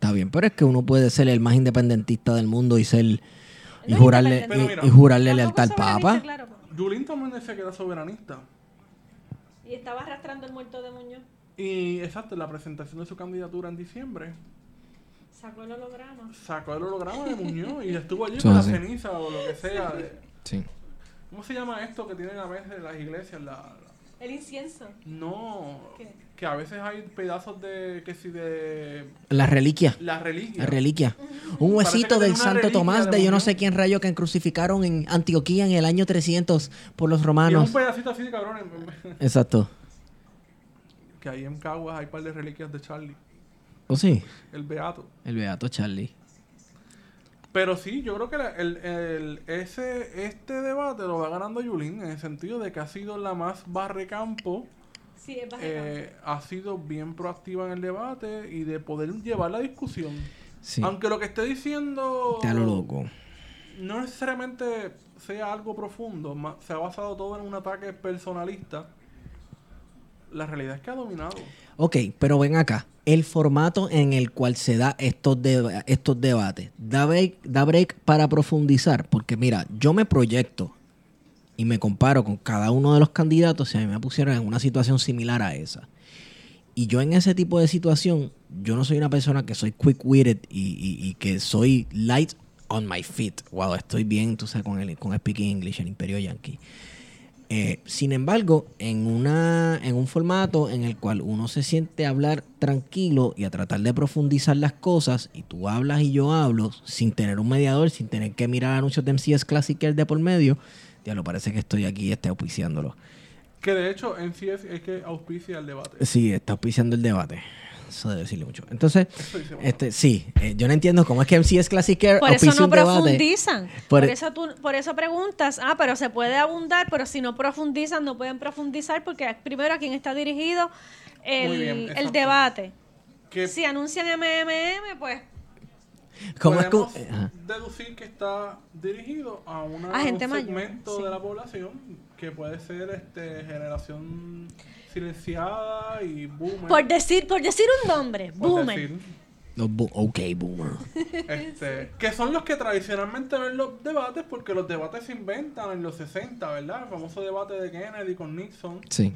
Está bien, pero es que uno puede ser el más independentista del mundo y ser y jurarle y, mira, y jurarle lealtad al Papa. claro. Yulín también decía que era soberanista. Y estaba arrastrando el muerto de Muñoz. Y exacto, en la presentación de su candidatura en diciembre, Sacó el holograma. sacó el holograma de Muñoz y estuvo allí con la ceniza o lo que sea. de- Sí. ¿Cómo se llama esto que tienen a veces las iglesias? La, la- El incienso. no, ¿Qué? Que a veces hay pedazos de, que si de La reliquia. la reliquia. La reliquia. Un huesito del Santo Tomás de de yo no sé quién rayo que crucificaron en Antioquía en el año 300 por los Y es romanos. un pedacito así de cabrón. Exacto. que ahí en Caguas hay un par de reliquias de Charlie, ¿O sí? el Beato. El Beato Charlie. Pero sí, yo creo que la- el, el- ese, este debate lo va ganando Yulín en el sentido de que ha sido la más barrecampo, Sí, es bajita. eh, ha sido bien proactiva en el debate y de poder llevar la discusión. Sí. Aunque lo que esté diciendo Está lo loco. no necesariamente sea algo profundo, ma- se ha basado todo en un ataque personalista, la realidad es que ha dominado. Ok, pero ven acá. El formato en el cual se da estos, deba- estos debates, da break, da break para profundizar. Porque mira, yo me proyecto y me comparo con cada uno de los candidatos si a mí me pusieron en una situación similar a esa. Y yo en ese tipo de situación, yo no soy una persona que soy quick-witted y, y- y que soy light on my feet. Wow, estoy bien, tú sabes, con el, con speaking English, el Imperio Yankee. Eh, sin embargo, en, una, en un formato en el cual uno se siente a hablar tranquilo y a tratar de profundizar las cosas, y tú hablas y yo hablo, sin tener un mediador, sin tener que mirar anuncios de MCS Classic de por medio, ya lo parece que estoy aquí este, auspiciándolo. Que de hecho en sí es, es que auspicia el debate. Sí, está auspiciando el debate. Eso debe decirle mucho. Entonces, este, sí, eh, yo no entiendo cómo es que MCS Classic Care Por eso no un profundizan. Por- Por, eso tú, por eso preguntas, ah, pero se puede abundar, pero si no profundizan, no pueden profundizar porque primero a quién está dirigido el, bien, el debate. Que Si anuncian MMM, pues ¿Cómo es que- podemos deducir que está dirigido a, una, A gente un mayor, segmento sí. de la población que puede ser este generación silenciada y boomer. por decir, por decir un nombre, por boomer. decir, Los bu- ok, boomer. este, que son los que tradicionalmente ven los debates porque los debates se inventan en los 60, ¿verdad? El famoso debate de Kennedy con Nixon. Sí.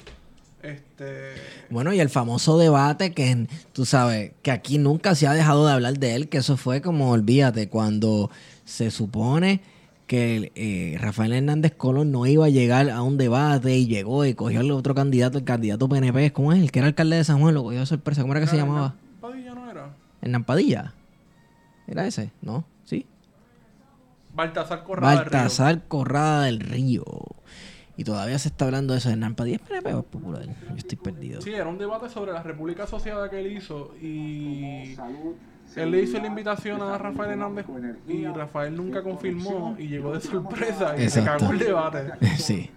Este, Bueno, y el famoso debate que tú sabes que aquí nunca se ha dejado de hablar de él, que eso fue como, olvídate, cuando se supone que eh, Rafael Hernández Colón no iba a llegar a un debate y llegó y cogió al otro candidato, el candidato PNP, ¿cómo es? El que era alcalde de San Juan, lo cogió de sorpresa, ¿cómo era que se llamaba? Hernán Padilla no era. Hernán Padilla. ¿Era ese? ¿No? ¿Sí? Baltasar Corrada del Río. Corrada del Río. Y todavía se está hablando de eso de Hernán Padilla. ¿Es PNP o es popular? Yo estoy perdido. Sí, era un debate sobre la República Asociada que él hizo y Salud, él le hizo la invitación a Rafael Hernández y Rafael nunca confirmó y llegó de sorpresa y se Exacto. cagó el debate. Sí.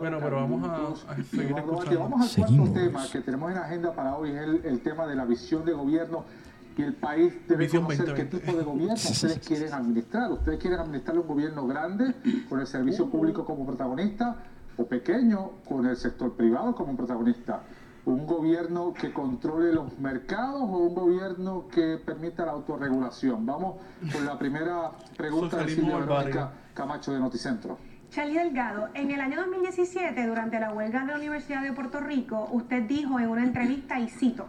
Bueno, pero vamos a- a seguir escuchando. Vamos al Seguimos. cuarto tema que tenemos en agenda para hoy, es el, el tema de la visión de gobierno y el país debe Visión conocer 2020. qué tipo de gobierno ustedes quieren administrar. Ustedes quieren administrar un gobierno grande con el servicio público como protagonista o pequeño con el sector privado como protagonista. Un gobierno que controle los mercados o un gobierno que permita la autorregulación. Vamos con la primera pregunta de Silvia. Verónica Camacho de Noticentro. Charlie Delgado, en el año 2017, durante la huelga de la Universidad de Puerto Rico, usted dijo en una entrevista, y cito,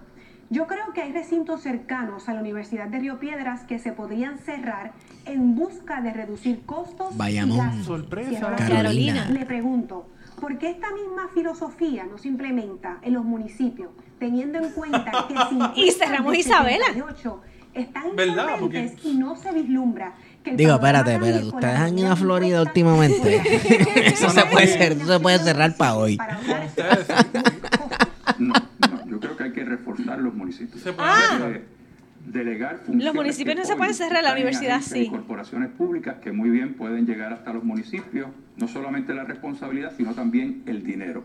yo creo que hay recintos cercanos a la Universidad de Río Piedras que se podrían cerrar en busca de reducir costos gastos. Sorpresa. Carolina. Le pregunto, ¿por qué esta misma filosofía no se implementa en los municipios, teniendo en cuenta que 50 Y cerramos Isabela. 78 están ¿Verdad? Porque- y no se vislumbra Digo, espérate, espérate. Ustedes han ido a Florida últimamente. Eso se puede hacer, eso se puede cerrar para hoy. Para Ustedes, no, yo creo que hay que reforzar los municipios. Se puede Ah. delegar funciones Los municipios no se pueden cerrar, la universidad sí. corporaciones públicas que muy bien pueden llegar hasta los municipios, no solamente la responsabilidad, sino también el dinero.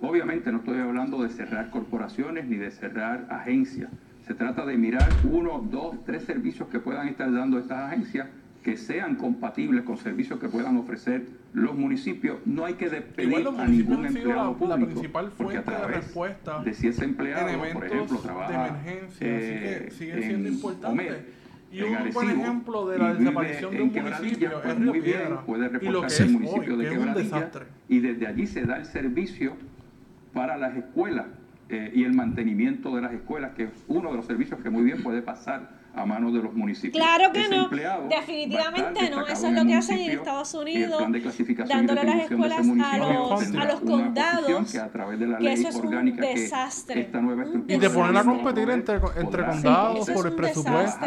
Obviamente no estoy hablando de cerrar corporaciones ni de cerrar agencias. Se trata de mirar uno, dos, tres servicios que puedan estar dando estas agencias que sean compatibles con servicios que puedan ofrecer los municipios. No hay que despedir a ningún empleado público. La principal fuente porque a través de respuesta de si ese empleado, por ejemplo, trabaja de emergencia, eh, así que eh, sigue siendo importante. Y un buen ejemplo de la desaparición de un municipio pues es muy bien, puede reportarse el municipio hoy, de Quebradilla y desde allí se da el servicio para las escuelas eh, y el mantenimiento de las escuelas, que es uno de los servicios que muy bien puede pasar a manos de los municipios. Claro que no, definitivamente no, eso es lo que hacen en Estados Unidos, dándole las escuelas a los, a los condados, que, a través de la ley eso es un desastre. Esta nueva y te ponen a competir entre, entre condados por el presupuesto.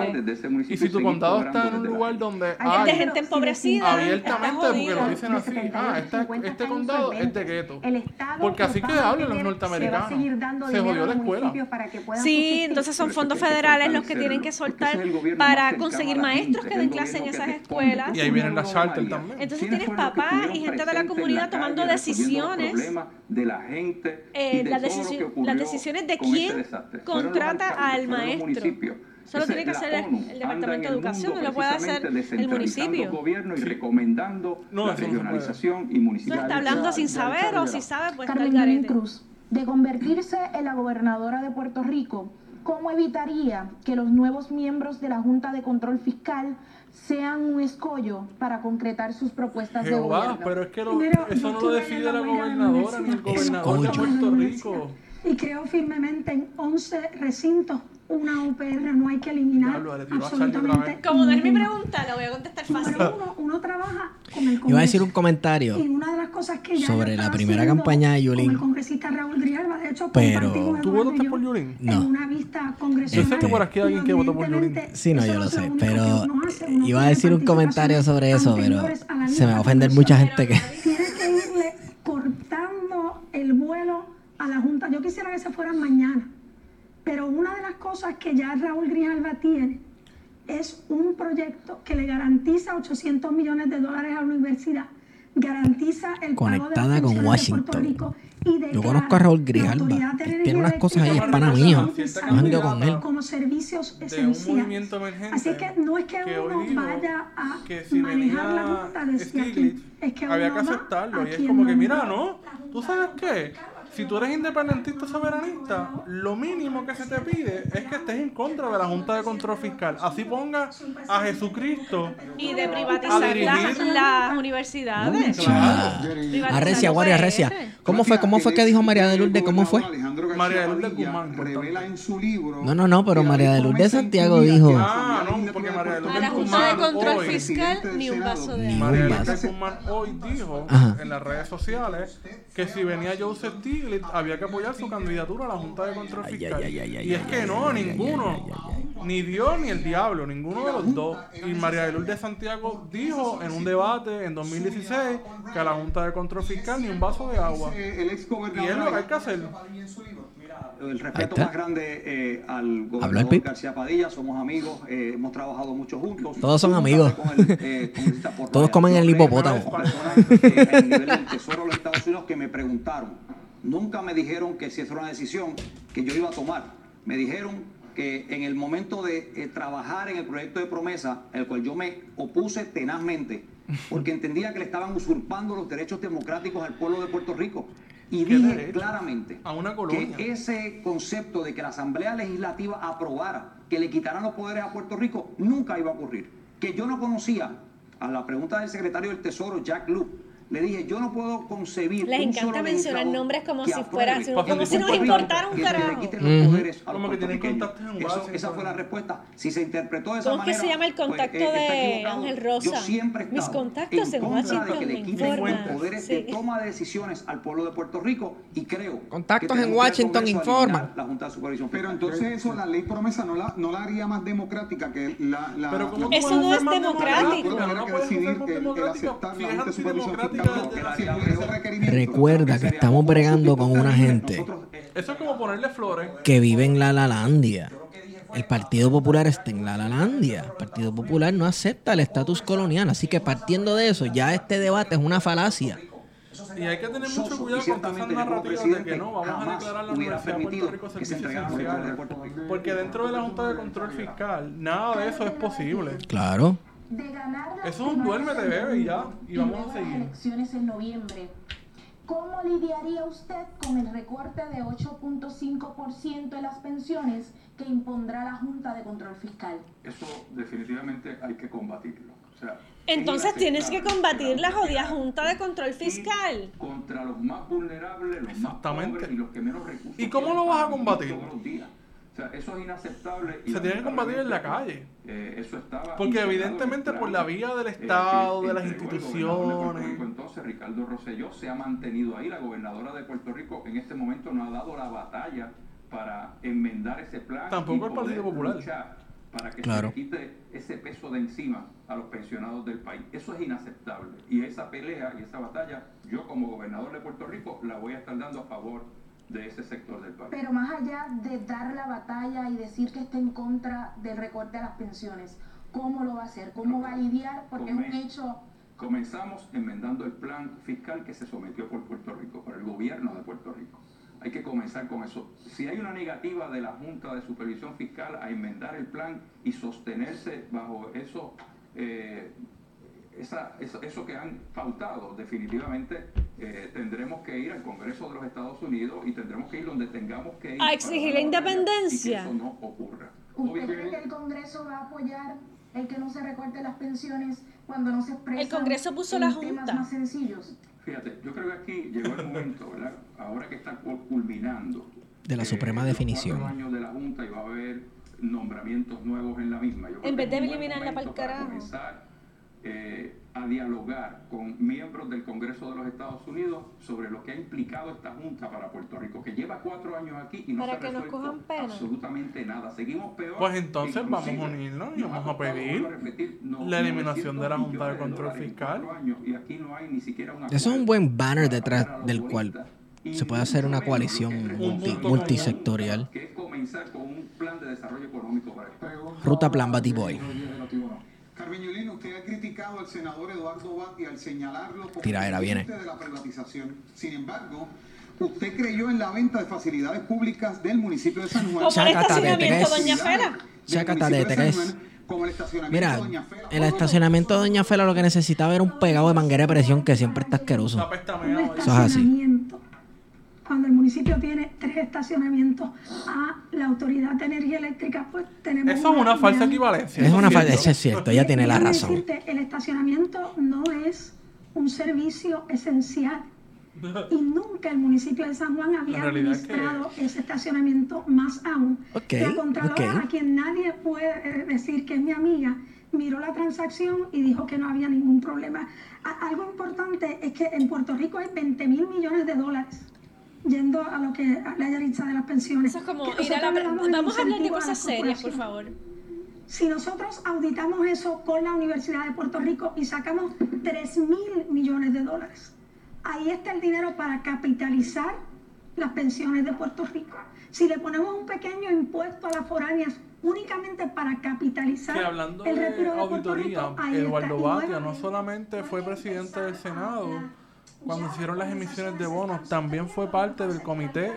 Y si tu condado está en un lugar donde hay, gente empobrecida, abiertamente, porque lo dicen así, ah, este, este condado es de gueto. Porque así que hablan los norteamericanos. Se jodió la escuela. Sí, entonces son fondos federales los que tienen que soltar para conseguir maestros que den clase en esas escuelas. Y ahí vienen las charter también. Entonces tienes papás y gente de la comunidad tomando decisiones. De la gente. Eh, las, decisiones de quién contrata al maestro. Solo tiene que hacer el, Departamento de Educación, no lo puede hacer el municipio. El gobierno y recomendando no, regionalización y municipalidad. No está hablando sin saber o si sabe, pues está el Cruz, de convertirse en la gobernadora de Puerto Rico, ¿Cómo evitaría que los nuevos miembros de la Junta de Control Fiscal sean un escollo para concretar sus propuestas de gobierno? pero es que eso no lo decide la gobernadora ni el gobernador de Puerto Rico. Y creo firmemente en 11 recintos una UPR no hay que eliminar absolutamente. Como no mi pregunta, la voy a contestar fácil. Pero uno, trabaja con el Congreso. Iba a decir un comentario sobre la primera campaña de Yulín. Con el congresista Raúl Grijalva, de hecho, pero ¿tú votaste por Yulín? No. En una vista congresional. Yo sé que por aquí alguien que votó por Yulín. Sí, no, yo lo sé, pero iba a decir un comentario sobre eso, pero se me va a ofender mucha gente que... Tienes que irle cortando el vuelo a la Junta. Yo quisiera que se fueran mañana pero una de las cosas que ya Raúl Grijalva tiene es un proyecto que le garantiza 800 millones de dólares a la universidad, garantiza el conectada pago de con Washington. Yo conozco a Raúl Grijalva, tiene unas cosas ahí hispanas mías, han con él. Como servicios esenciales. Así que no es que, que uno vaya a manejar la ruta de Stiglitz, es que había uno que aceptarlo y es como que mira, ¿no? ¿Tú sabes qué? si tú eres independentista soberanista, lo mínimo que se te pide es que estés en contra de la Junta de Control Fiscal. Así ponga a Jesucristo. Y de privatizar las, universidades. Arrecia, Guardia, arrecia. ¿Cómo fue, ¿Cómo fue que dijo María de Lourdes? ¿Cómo fue? María de Lourdes Guzmán. Revela en su libro no, no, no, pero María de Lourdes Santiago dijo. Ah, no, porque María de Lourdes A la Junta de Control Fiscal ni un vaso de agua. María de Lourdes Guzmán hoy dijo Ajá. en las redes sociales que si venía Joseph D había que apoyar su candidatura a la Junta de Control Fiscal. y es que no, ninguno, ni Dios ni el diablo, ninguno de los dos. Y María de Lourdes Santiago dijo en un debate en 2016 que a la Junta de Control Fiscal ni un vaso de agua. Y es lo que hay que hacer el respeto más grande eh, al gobernador García Padilla, somos amigos, eh, hemos trabajado mucho juntos. Todos son amigos. Eh, Todos comen el hipopótamo. Personas, eh, de los Estados Unidos que me preguntaron Nunca me dijeron que si esa era una decisión que yo iba a tomar. Me dijeron que en el momento de eh, trabajar en el proyecto de promesa, el cual yo me opuse tenazmente, porque entendía que le estaban usurpando los derechos democráticos al pueblo de Puerto Rico. Y dije claramente a que ese concepto de que la Asamblea Legislativa aprobara que le quitaran los poderes a Puerto Rico nunca iba a ocurrir. Que yo no conocía, a la pregunta del secretario del Tesoro, Jack Luke, le dije, yo no puedo concebir. Les encanta mencionar nombres como si fuera, como si nos importara un carajo. Que los poderes a los como que tienen contacto en un vaso, eso, Esa fue la respuesta. Si se interpretó de esa ¿Cómo manera. ¿Cómo que se llama el pues, eh, contacto pues, de Ángel Rosa? Yo siempre Mis contactos en, en Washington. De que le quiten los poderes sí. de toma de decisiones al pueblo de Puerto Rico y creo. Contactos en Washington informan. La Junta de Supervisión. Pero entonces eso, la ley promesa no la, no la haría más democrática que la. la Pero ¿cómo eso no es democrático. Ah, no puede ser más democrático. Si es antidemocrático Recuerda que estamos bregando con una gente que vive en la Lalandia. El Partido Popular está en la Lalandia. El Partido Popular no acepta el estatus colonial. Así que partiendo de eso, ya este debate es una falacia. Y hay que tener mucho cuidado con esas narrativas de que no, vamos a declarar la Universidad de Puerto Rico. Porque dentro de la Junta de Control Fiscal, nada de eso es posible. Claro. De ganar las Eso es un duérmete, en bebé, y ya, junio y vamos a seguir. elecciones en noviembre. ¿Cómo lidiaría usted con el recorte de 8.5% de las pensiones que impondrá la Junta de Control Fiscal? Eso definitivamente hay que combatirlo. O sea, Entonces es tienes que combatir la jodida Junta de Control Fiscal. contra los más vulnerables, los Exactamente. más pobres y los que menos recursos ¿Y cómo lo vas a combatir? todos los días. O sea, eso es inaceptable. y Se tiene que combatir en la calle. eh, eso estaba Porque evidentemente por la vía del eh, Estado, de las de instituciones. Rico entonces, Ricardo Rosselló, se ha mantenido ahí. La gobernadora de Puerto Rico en este momento no ha dado la batalla para enmendar ese plan. Tampoco y el Partido poder Popular. luchar para que Claro. se le quite ese peso de encima a los pensionados del país. Eso es inaceptable. Y esa pelea y esa batalla, yo como gobernador de Puerto Rico, la voy a estar dando a favor de ese sector del país. Pero más allá de dar la batalla y decir que está en contra del recorte a las pensiones, ¿cómo lo va a hacer? ¿Cómo va a lidiar? Porque es un hecho Comenzamos enmendando el plan fiscal que se sometió por Puerto Rico, por el gobierno de Puerto Rico. Hay que comenzar con eso. Si hay una negativa de la Junta de Supervisión Fiscal a enmendar el plan y sostenerse bajo eso, eh, esa- eso, eso que han pautado, definitivamente eh, tendremos que ir al Congreso de los Estados Unidos y tendremos que ir donde tengamos que ir. A exigir la independencia. Y que eso no ocurra. ¿Usted Obviamente- cree que el Congreso va a apoyar el que no se recorte las pensiones cuando no se expresa El Congreso puso la temas Junta. más sencillos? Fíjate, yo creo que aquí llegó el momento, ¿verdad? Ahora que está cu- culminando. De la eh, suprema definición. años de la Junta y va a haber nombramientos nuevos en la misma. Yo creo En que vez de eliminarla para carajo. comenzar eh, a dialogar con miembros del Congreso de los Estados Unidos sobre lo que ha implicado esta Junta para Puerto Rico, que lleva cuatro años aquí y no Para se ha que nos resuelto absolutamente nada. Seguimos peor. Pues entonces vamos a unirnos y vamos a pedir a repetir, no- la eliminación de la 900 Junta de Control en Fiscal. y aquí no hay ni siquiera un Eso es un buen banner detrás del cual se puede hacer una coalición multi- multisectorial. Que es comenzar con un plan de desarrollo económico para el país. Ruta Plan Batty Boy. Usted ha criticado al senador Eduardo Batti al señalarlo como Tiraera viene. presidente de la privatización. Sin embargo, usted creyó en la venta de facilidades públicas del municipio de San Juan. Chácata de estacionamiento. Doña Fela. Chácata de tres. Como el estacionamiento Mira, de Doña Fela. el estacionamiento de Doña Fela lo que necesitaba era un pegado de manguera de presión que siempre está asqueroso. Eso es así. Cuando el municipio tiene tres estacionamientos a la autoridad de energía eléctrica, pues tenemos. Eso es una falsa equivalencia. Es eso una falta, cierto. eso es cierto, ella tiene la razón. decirte, el estacionamiento no es un servicio esencial. Y nunca el municipio de San Juan había que- administrado ese estacionamiento más aún. Ok, la Contralora, a quien nadie puede eh, decir que es mi amiga, miró la transacción y dijo que no había ningún problema. A- algo importante es que en Puerto Rico hay 20 mil millones de dólares yendo a lo que a la Yaritza de las pensiones. Eso es como ir a la... Vamos a hablar de cosas serias, por favor. Si nosotros auditamos eso con la Universidad de Puerto Rico y sacamos 3 mil millones de dólares, ahí está el dinero para capitalizar las pensiones de Puerto Rico. Si le ponemos un pequeño impuesto a las foráneas únicamente para capitalizar Que hablando el de retiro de Puerto auditoría, Rico, ahí está. Eduardo Batia no solamente fue presidente del Senado, hablar. Cuando hicieron las emisiones de bonos, también fue parte del comité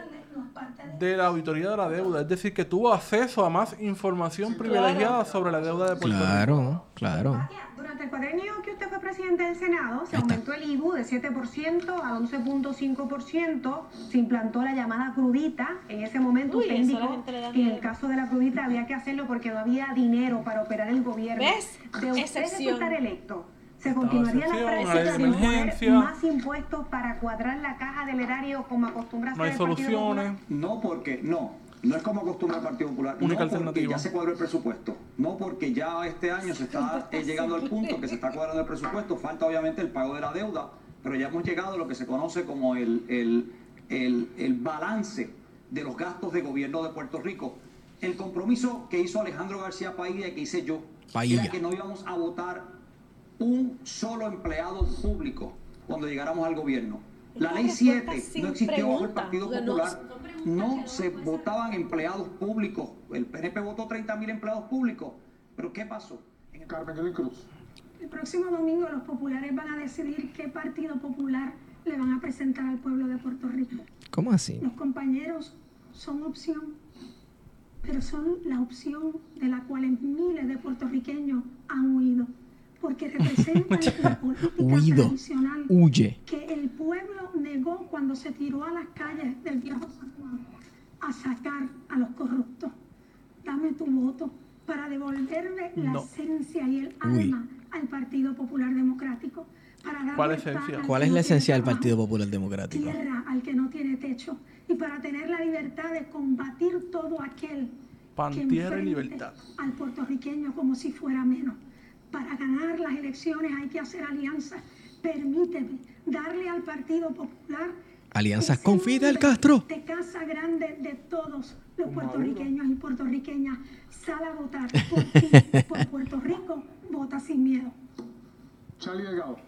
de- la auditoría de la deuda, es decir, que tuvo acceso a más información privilegiada sobre la deuda de Puerto Rico. Claro, claro. Durante el cuadrenio que usted fue presidente del Senado, se aumentó el IBU de 7% a 11.5%, se implantó la llamada crudita. En ese momento Uy, usted indicó que en el caso de la crudita había que hacerlo porque no había dinero para operar el gobierno. ¿Ves? De usted Excepción. resultar electo. Se continuaría la práctica de imponer más impuestos para cuadrar la caja del erario como acostumbra No hay el Partido Popular. soluciones. No porque, no, no es como acostumbra el Partido Popular. Única no porque alternativa. ya se cuadró el presupuesto. No porque ya este año se está eh, llegando al punto que se está cuadrando el presupuesto. Falta obviamente el pago de la deuda, pero ya hemos llegado a lo que se conoce como el, el, el, el balance de los gastos de gobierno de Puerto Rico. El compromiso que hizo Alejandro García Pailla y que hice yo Pailla. era que no íbamos a votar un solo empleado público cuando llegáramos al gobierno. La ley respuesta 7 sin no existió bajo el Partido Popular. No se votaban empleados públicos. El PNP votó 30 mil empleados públicos. ¿Pero qué pasó? En el- Carmen Cruz. El próximo domingo los populares van a decidir qué partido popular le van a presentar al pueblo de Puerto Rico. ¿Cómo así? Los compañeros son opción, pero son la opción de la cual miles de puertorriqueños han huido. Porque representa la política Huido. tradicional Huye. que el pueblo negó cuando se tiró a las calles del viejo San Juan a sacar a los corruptos. Dame tu voto para devolverle la No. esencia y el Uy. alma al Partido Popular Democrático. Para darle ¿Cuál esencia? ¿Cuál es la esencia del Partido Popular Democrático? Tierra al que no tiene techo y para tener la libertad de combatir todo aquel Pan, que tierra y enfrente libertad. al puertorriqueño como si fuera menos. Para ganar las elecciones hay que hacer alianzas. Permíteme darle al Partido Popular Alianzas con Fidel Castro. De casa grande de todos los puertorriqueños y puertorriqueñas. Sal a votar por ti, por Puerto Rico. Vota sin miedo. Charlie Delgado.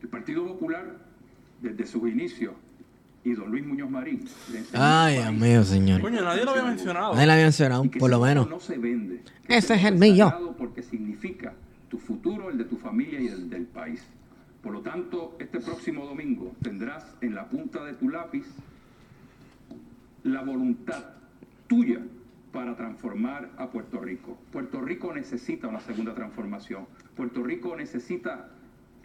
El Partido Popular, desde sus inicios, y don Luis Muñoz Marín, Ay, Dios mío, señor. Coño, nadie lo había mencionado. Nadie la había mencionado, por lo ese menos. no se vende. Ese es el mío. Porque significa tu futuro, el de tu familia y el del país. Por lo tanto, este próximo domingo tendrás en la punta de tu lápiz la voluntad tuya para transformar a Puerto Rico. Puerto Rico necesita una segunda transformación. Puerto Rico necesita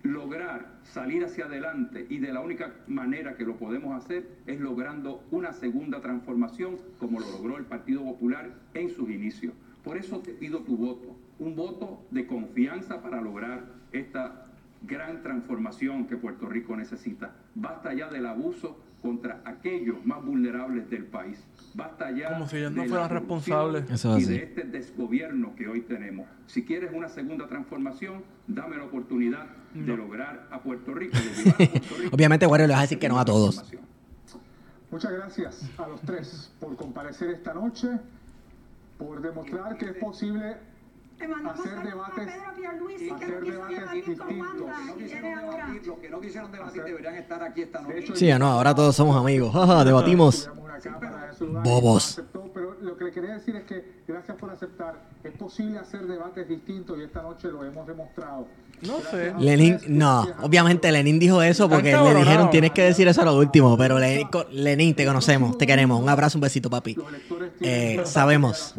lograr salir hacia adelante y de la única manera que lo podemos hacer es logrando una segunda transformación como lo logró el Partido Popular en sus inicios. Por eso te pido tu voto, un voto de confianza para lograr esta gran transformación que Puerto Rico necesita. Basta ya del abuso contra aquellos más vulnerables del país. Basta ya Como si ellos no de fueran responsables. Eso es y de este desgobierno que hoy tenemos. Si quieres una segunda transformación, dame la oportunidad de lograr a Puerto Rico. a Puerto Rico Obviamente, Wario, le vas a decir que no a todos. Muchas gracias a los tres por comparecer esta noche, por demostrar que es posible Hacer debates- hacer debates distintos. Los que no quisieron debatir, deberían estar aquí esta noche. Sí, no, ahora todos somos amigos. Jaja, debatimos. Bobos. aceptó, pero lo que le quería decir es que gracias por aceptar. Es posible hacer debates distintos y esta noche lo hemos demostrado. No sé. Lenin, no, obviamente. Lenin dijo eso porque le dijeron tienes que decir eso a lo último, pero Lenin, Lenin, te conocemos, te queremos, un abrazo, un besito papi. Eh, sabemos,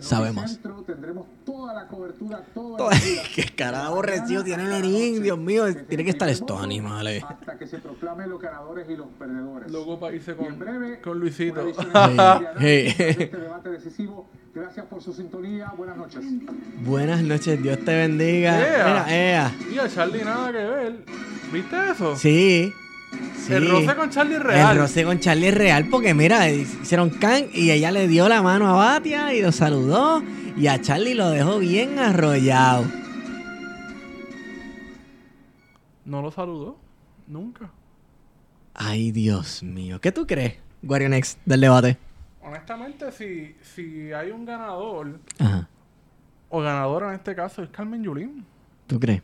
sabemos. Tendremos toda la cobertura, toda la. Qué carajo aborrecido tiene la noche, Dios mío, tiene que estar el estos animales. Hasta que se proclamen los ganadores y los perdedores. Luego para irse con, en breve, con Luisito. Hey, este debate decisivo. Gracias por su sintonía. Buenas noches. Buenas noches, Dios te bendiga. Ea. Mira, ea. Y a Charlie nada que ver. ¿Viste eso? Sí. sí. El roce con Charlie real. El roce con Charlie real porque mira, hicieron can y ella le dio la mano a Batia y lo saludó y a Charlie lo dejó bien arrollado. No lo saludó. Nunca. Ay, Dios mío. ¿Qué tú crees, Guarionex, del debate? Honestamente, si, si hay un ganador, Ajá. o ganadora en este caso, es Carmen Yulín. ¿Tú crees?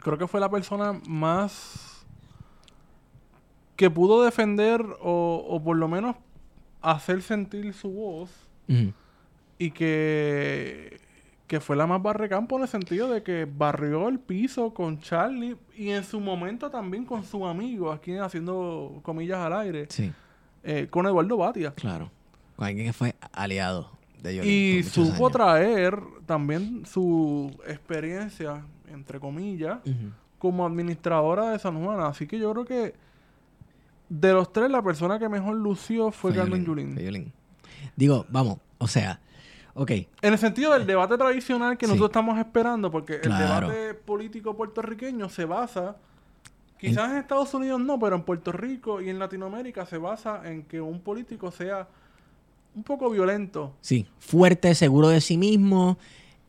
Creo que fue la persona más que pudo defender o, o por lo menos hacer sentir su voz. Y que, que fue la más barrecampo en el sentido de que barrió el piso con Charlie y en su momento también con su amigo, aquí haciendo comillas al aire, Sí, eh, con Eduardo Batia. claro. Con alguien que fue aliado de Yolín Y supo años. traer también su experiencia, entre comillas, como administradora de San Juan. Así que yo creo que de los tres, la persona que mejor lució fue, Carmen fue Yulín. Digo, vamos, o sea, ok, En el sentido del debate tradicional que Sí. nosotros estamos esperando, porque Claro. el debate político puertorriqueño se basa, quizás en Estados Unidos no, pero en Puerto Rico y en Latinoamérica se basa en que un político sea un poco violento, sí, fuerte, seguro de sí mismo.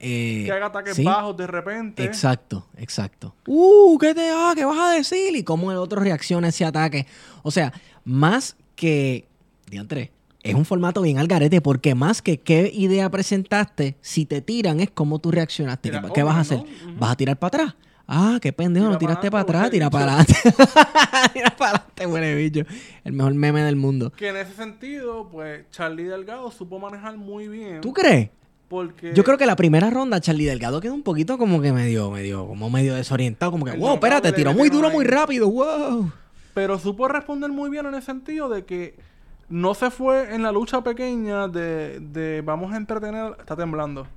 eh, que haga ataques sí. bajos de repente. Exacto, exacto. Uh, ¿qué te ah, ¿Qué vas a decir? Y cómo el otro reacciona a ese ataque. O sea, más que. Diantre, es un formato bien al garete, porque más que qué idea presentaste, si te tiran es cómo tú reaccionaste. Tira ¿Qué, vas a hacer? ¿no? Ujú. ¿Vas a tirar para atrás? Ah, qué pendejo, Tira no tiraste para atrás, tira para adelante. tira para adelante, huele bicho. El mejor meme del mundo. Que en ese sentido, pues Charlie Delgado supo manejar muy bien. ¿Tú crees? Porque Yo creo que la primera ronda, Charlie Delgado quedó un poquito como que medio, medio, como medio desorientado, como que, wow, espérate, tiró muy duro, muy rápido, wow. Pero supo responder muy bien en el sentido de que no se fue en la lucha pequeña de, de vamos a entretener. Está temblando.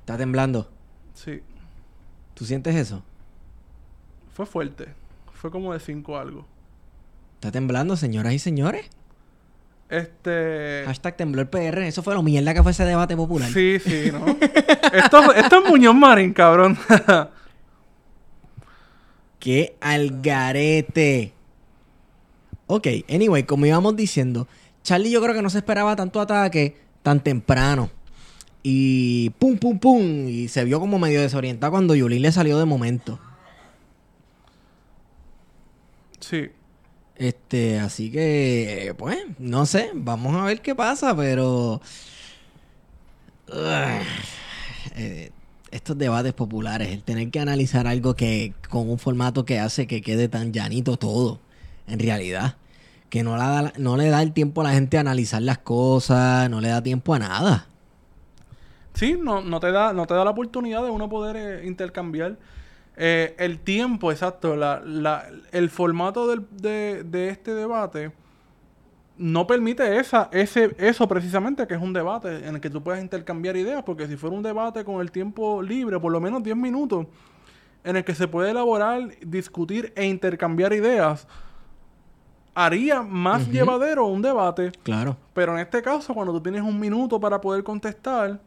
Está temblando. Sí. ¿Tú sientes eso? Fue fuerte. Fue como de 5 algo. ¿Está temblando, señoras y señores? Este. Hashtag tembló el PR. Eso fue lo mierda que fue ese debate popular. Sí, sí, ¿no? esto, esto es Muñoz Marín, cabrón. ¡Qué algarete! Ok, anyway, como íbamos diciendo, Charlie yo creo que no se esperaba tanto ataque tan temprano. Y pum, pum, pum. Y se vio como medio desorientado cuando Yulín le salió de momento. Sí. Este, así que, pues, no sé, vamos a ver qué pasa, pero... Eh, estos debates populares, el tener que analizar algo que con un formato que hace que quede tan llanito todo, en realidad, que no, no le da el tiempo a la gente a analizar las cosas, no le da tiempo a nada. Sí, no, no, te da, no te da la oportunidad de uno poder eh, intercambiar eh, el tiempo, exacto, la, la, el formato del- de, de este debate no permite esa, ese, eso precisamente, que es un debate en el que tú puedas intercambiar ideas, porque si fuera un debate con el tiempo libre, por lo menos 10 minutos, en el que se puede elaborar, discutir e intercambiar ideas, haría más llevadero un debate. Claro. Pero en este caso, cuando tú tienes un minuto para poder contestar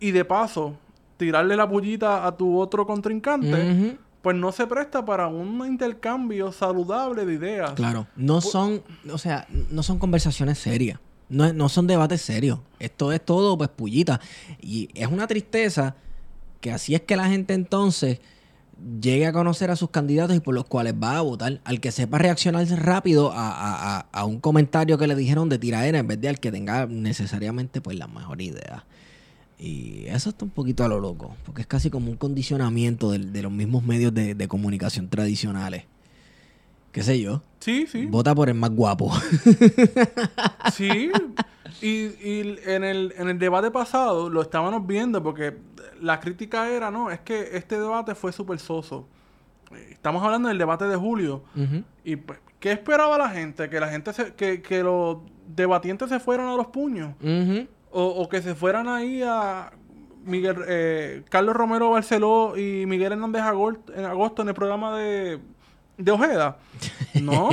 y de paso tirarle la pullita a tu otro contrincante, pues no se presta para un intercambio saludable de ideas. Claro, no son, o sea, no son conversaciones serias. No, no son debates serios. Esto es todo, pues, pullita. Y es una tristeza que así es que la gente entonces llegue a conocer a sus candidatos y por los cuales va a votar. Al que sepa reaccionar rápido a, a- a- a un comentario que le dijeron de tiradera en vez de al que tenga necesariamente, pues, la mejor idea. Y eso está un poquito a lo loco, porque es casi como un condicionamiento de, los mismos medios de, de comunicación tradicionales. ¿Qué sé yo? Sí, sí. Vota por el más guapo. Sí. Y, y en, el, en el debate pasado lo estábamos viendo porque la crítica era, no, es que este debate fue súper soso. Estamos hablando del debate de julio. ¿Y pues, qué esperaba la gente? ¿Que la gente se- que, que los debatientes se fueran a los puños? O, o que se fueran ahí a Miguel eh, Carlos Romero Barceló y Miguel Hernández Agol- en agosto en el programa de, de Ojeda. No.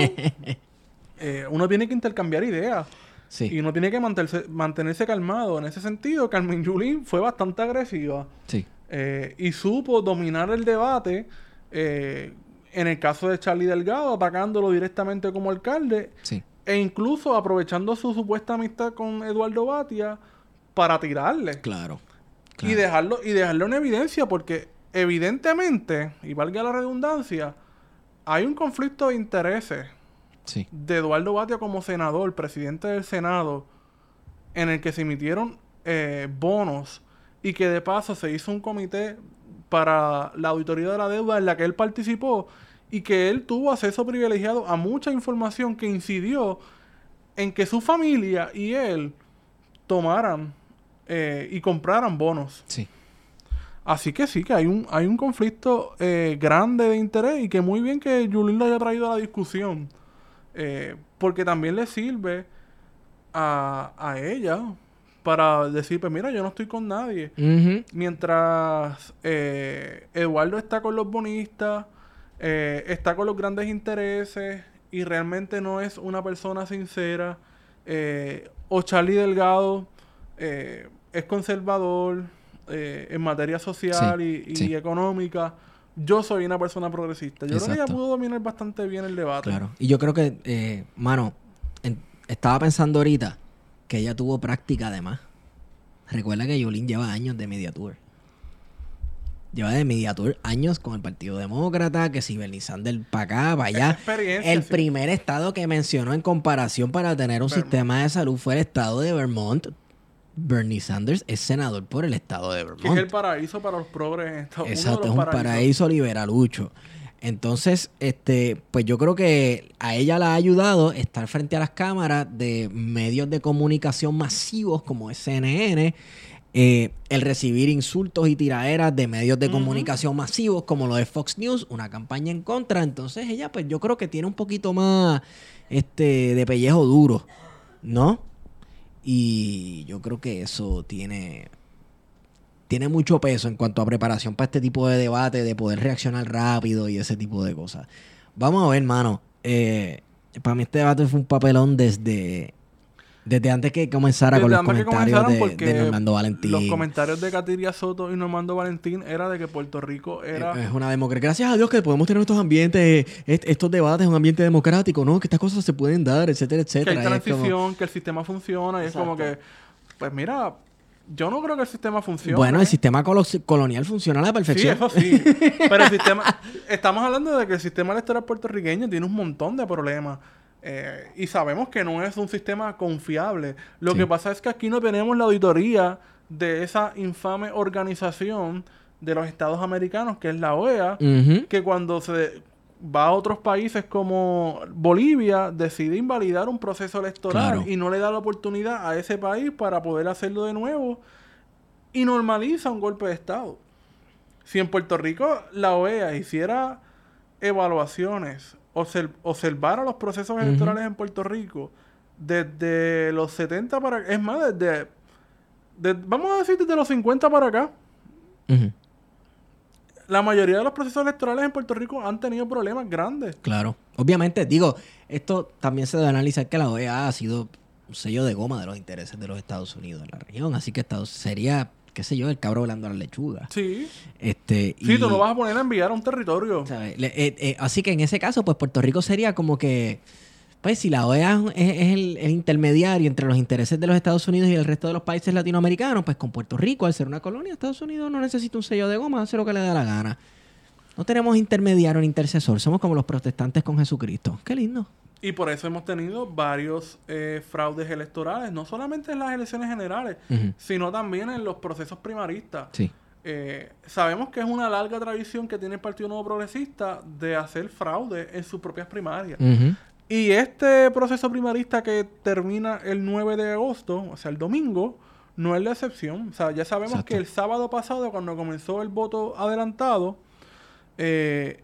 Eh, uno tiene que intercambiar ideas. Sí. Y uno tiene que mantenerse, mantenerse calmado. En ese sentido, Carmen Yulín fue bastante agresiva. Sí. eh, y supo dominar el debate. eh, en el caso de Charlie Delgado, atacándolo directamente como alcalde. Sí. E incluso aprovechando su supuesta amistad con Eduardo Batia para tirarle. Claro. Y claro. dejarlo, y dejarlo en evidencia, porque evidentemente, y valga la redundancia, hay un conflicto de intereses Sí. de Eduardo Batia como senador, presidente del Senado, en el que se emitieron eh, bonos y que de paso se hizo un comité para la auditoría de la deuda en la que él participó y que él tuvo acceso privilegiado a mucha información que incidió en que su familia y él tomaran eh, y compraran bonos. Sí. Así que sí, que hay un, hay un conflicto eh, grande de interés y que muy bien que Yulín lo haya traído a la discusión. Eh, porque también le sirve a, a ella para decir, pues mira, yo no estoy con nadie. Mientras eh, Eduardo está con los bonistas, eh, está con los grandes intereses y realmente no es una persona sincera. eh, o Charlie Delgado eh, es conservador eh, en materia social Sí, y, y sí. económica. Yo soy una persona progresista. Yo creo que ella pudo dominar bastante bien el debate. Claro. Y yo creo que, eh, mano, en- estaba pensando ahorita que ella tuvo práctica además. Recuerda que Yulín lleva años de Mediatour. Lleva de Mediatour años con el Partido Demócrata, que si Bernie Sanders para acá, para allá. El sí. primer estado que mencionó en comparación para tener un Vermont. sistema de salud fue el estado de Vermont. Bernie Sanders es senador por el estado de Vermont. Que es el paraíso para los progres en Estados Unidos. Exacto, es un paraíso liberalucho. Entonces, este, pues yo creo que a ella la ha ayudado estar frente a las cámaras de medios de comunicación masivos como es CNN, eh, el recibir insultos y tiraderas de medios de comunicación masivos como lo de Fox News, una campaña en contra. Entonces ella, pues yo creo que tiene un poquito más este, de pellejo duro, ¿no? Y yo creo que eso tiene tiene mucho peso en cuanto a preparación para este tipo de debate, de poder reaccionar rápido y ese tipo de cosas. Vamos a ver, mano. Eh, para mí este debate fue un papelón desde desde antes que comenzara con los que comentarios de, de Normando Valentín. Los comentarios de Katiria Soto y Normando Valentín era de que Puerto Rico era... Es una democracia. Gracias a Dios que podemos tener estos ambientes, est- estos debates, un ambiente democrático, ¿no? Que estas cosas se pueden dar, etcétera, que etcétera. hay Y es como- transición, que el sistema funciona y es como que, pues mira, yo no creo que el sistema funcione. Bueno, el sistema colo- colonial funciona a la Sí, perfección. eso sí. Pero el sistema, estamos hablando de que el sistema electoral puertorriqueño tiene un montón de problemas. Eh, y sabemos que no es un sistema confiable. Lo Sí. que pasa es que aquí no tenemos la auditoría de esa infame organización de los Estados Americanos, que es la OEA, que cuando se va a otros países como Bolivia, decide invalidar un proceso electoral Claro. y no le da la oportunidad a ese país para poder hacerlo de nuevo y normaliza un golpe de Estado. Si en Puerto Rico la OEA hiciera evaluaciones, obser- observara los procesos electorales en Puerto Rico desde los 70 para es más, desde, de- vamos a decir desde los 50 para acá, la mayoría de los procesos electorales en Puerto Rico han tenido problemas grandes. Claro. Obviamente, digo, esto también se debe analizar que la OEA ha sido un sello de goma de los intereses de los Estados Unidos en la región. Así que Estados sería, qué sé yo, el cabro volando la lechuga. Sí. Este, Sí, y- tú no vas a poner a enviar a un territorio. ¿sabes? Le- eh, eh, así que en ese caso, pues Puerto Rico sería como que, pues si la OEA es, es el, el intermediario entre los intereses de los Estados Unidos y el resto de los países latinoamericanos, pues con Puerto Rico, al ser una colonia, Estados Unidos no necesita un sello de goma, hace lo que le da la gana. No tenemos intermediario ni intercesor, somos como los protestantes con Jesucristo. Qué lindo. Y por eso hemos tenido varios eh, fraudes electorales, no solamente en las elecciones generales, sino también en los procesos primaristas. Sí. Eh, sabemos que es una larga tradición que tiene el Partido Nuevo Progresista de hacer fraude en sus propias primarias. Y este proceso primarista que termina el 9 de agosto, o sea, el domingo, no es la excepción. O sea, ya sabemos Exacto. que el sábado pasado, cuando comenzó el voto adelantado, eh,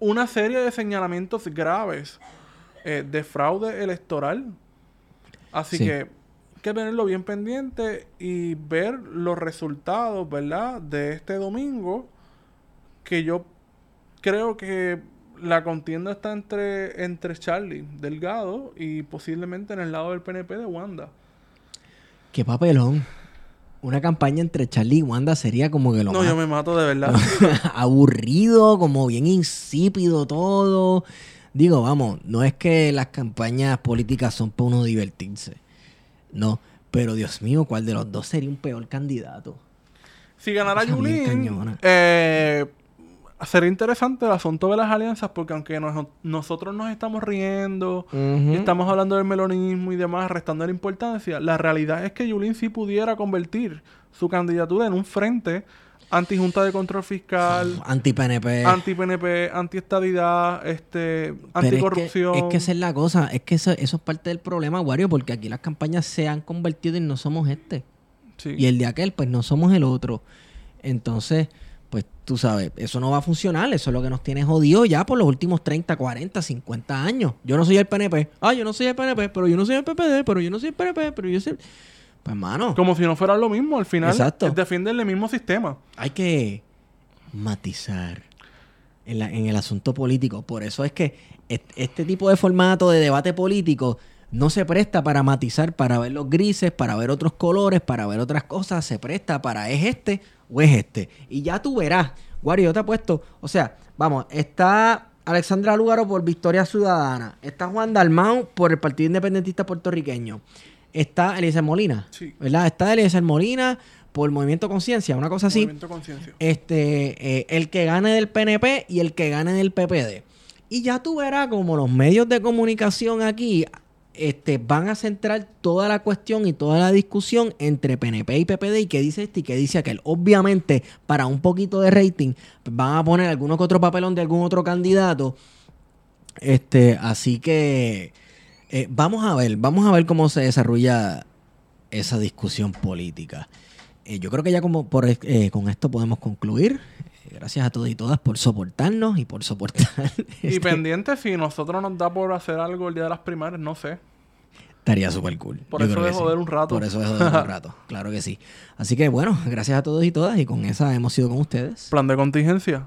una serie de señalamientos graves eh, de fraude electoral. Así Sí. que hay que tenerlo bien pendiente y ver los resultados, ¿verdad? De este domingo, que yo creo que la contienda está entre, entre Charlie Delgado y posiblemente en el lado del PNP de Wanda. Qué papelón. Una campaña entre Charlie y Wanda sería como que lo No, más yo me mato de verdad. aburrido, como bien insípido todo. Digo, vamos, no es que las campañas políticas son para uno divertirse. No, pero Dios mío, ¿cuál de los dos sería un peor candidato? Si ganara cañona. eh, sería interesante el asunto de las alianzas, porque aunque nos- nosotros nos estamos riendo, y estamos hablando del melonismo y demás, restando la importancia, la realidad es que Yulín sí pudiera convertir su candidatura en un frente anti-junta de control fiscal, Anti-PNP. anti-PNP, anti-estadidad, este, Pero es que- anticorrupción. Es que, esa es la cosa, es que eso, eso es parte del problema, Wario, porque aquí las campañas se han convertido en no somos este. Sí. Y el de aquel, pues no somos el otro. Entonces, pues tú sabes, eso no va a funcionar. Eso es lo que nos tiene jodido ya por los últimos 30, 40, 50 años. Yo no soy el PNP. Ah, yo no soy el PNP, pero yo no soy el PPD, pero yo no soy el PNP, pero yo soy... Pues, hermano, Como si no fuera lo mismo, al final Exacto. defienden el mismo sistema. hay que matizar en, la- en el asunto político. Por eso es que est- este tipo de formato de debate político no se presta para matizar, para ver los grises, para ver otros colores, para ver otras cosas. Se presta para es este o es este. Y ya tú verás. Wario, yo te apuesto. O sea, vamos, está Alexandra Lúgaro por Victoria Ciudadana. Está Juan Dalmau por el Partido Independentista Puertorriqueño. Está Eliezer Molina. Sí. ¿Verdad? Está Eliezer Molina por Movimiento Conciencia, una cosa así Movimiento Conciencia. este, eh, el que gane del PNP y el que gane del PPD. Y ya tú verás como los medios de comunicación aquí este, van a centrar toda la cuestión y toda la discusión entre PNP y PPD y qué dice este y qué dice aquel. Obviamente, para un poquito de rating, van a poner alguno que otro papelón de algún otro candidato. Este, así que eh, vamos a ver, vamos a ver cómo se desarrolla esa discusión política. Eh, yo creo que ya como por, eh, con esto podemos concluir. Gracias a todos y todas por soportarnos y por soportar. Y este pendiente, si nosotros nos da por hacer algo el día de las primarias, no sé. Estaría súper cool. Por Yo eso de joder un rato. Por eso de joder un rato, claro que sí. Así que bueno, gracias a todos y todas y con esa hemos sido con ustedes. Plan de contingencia.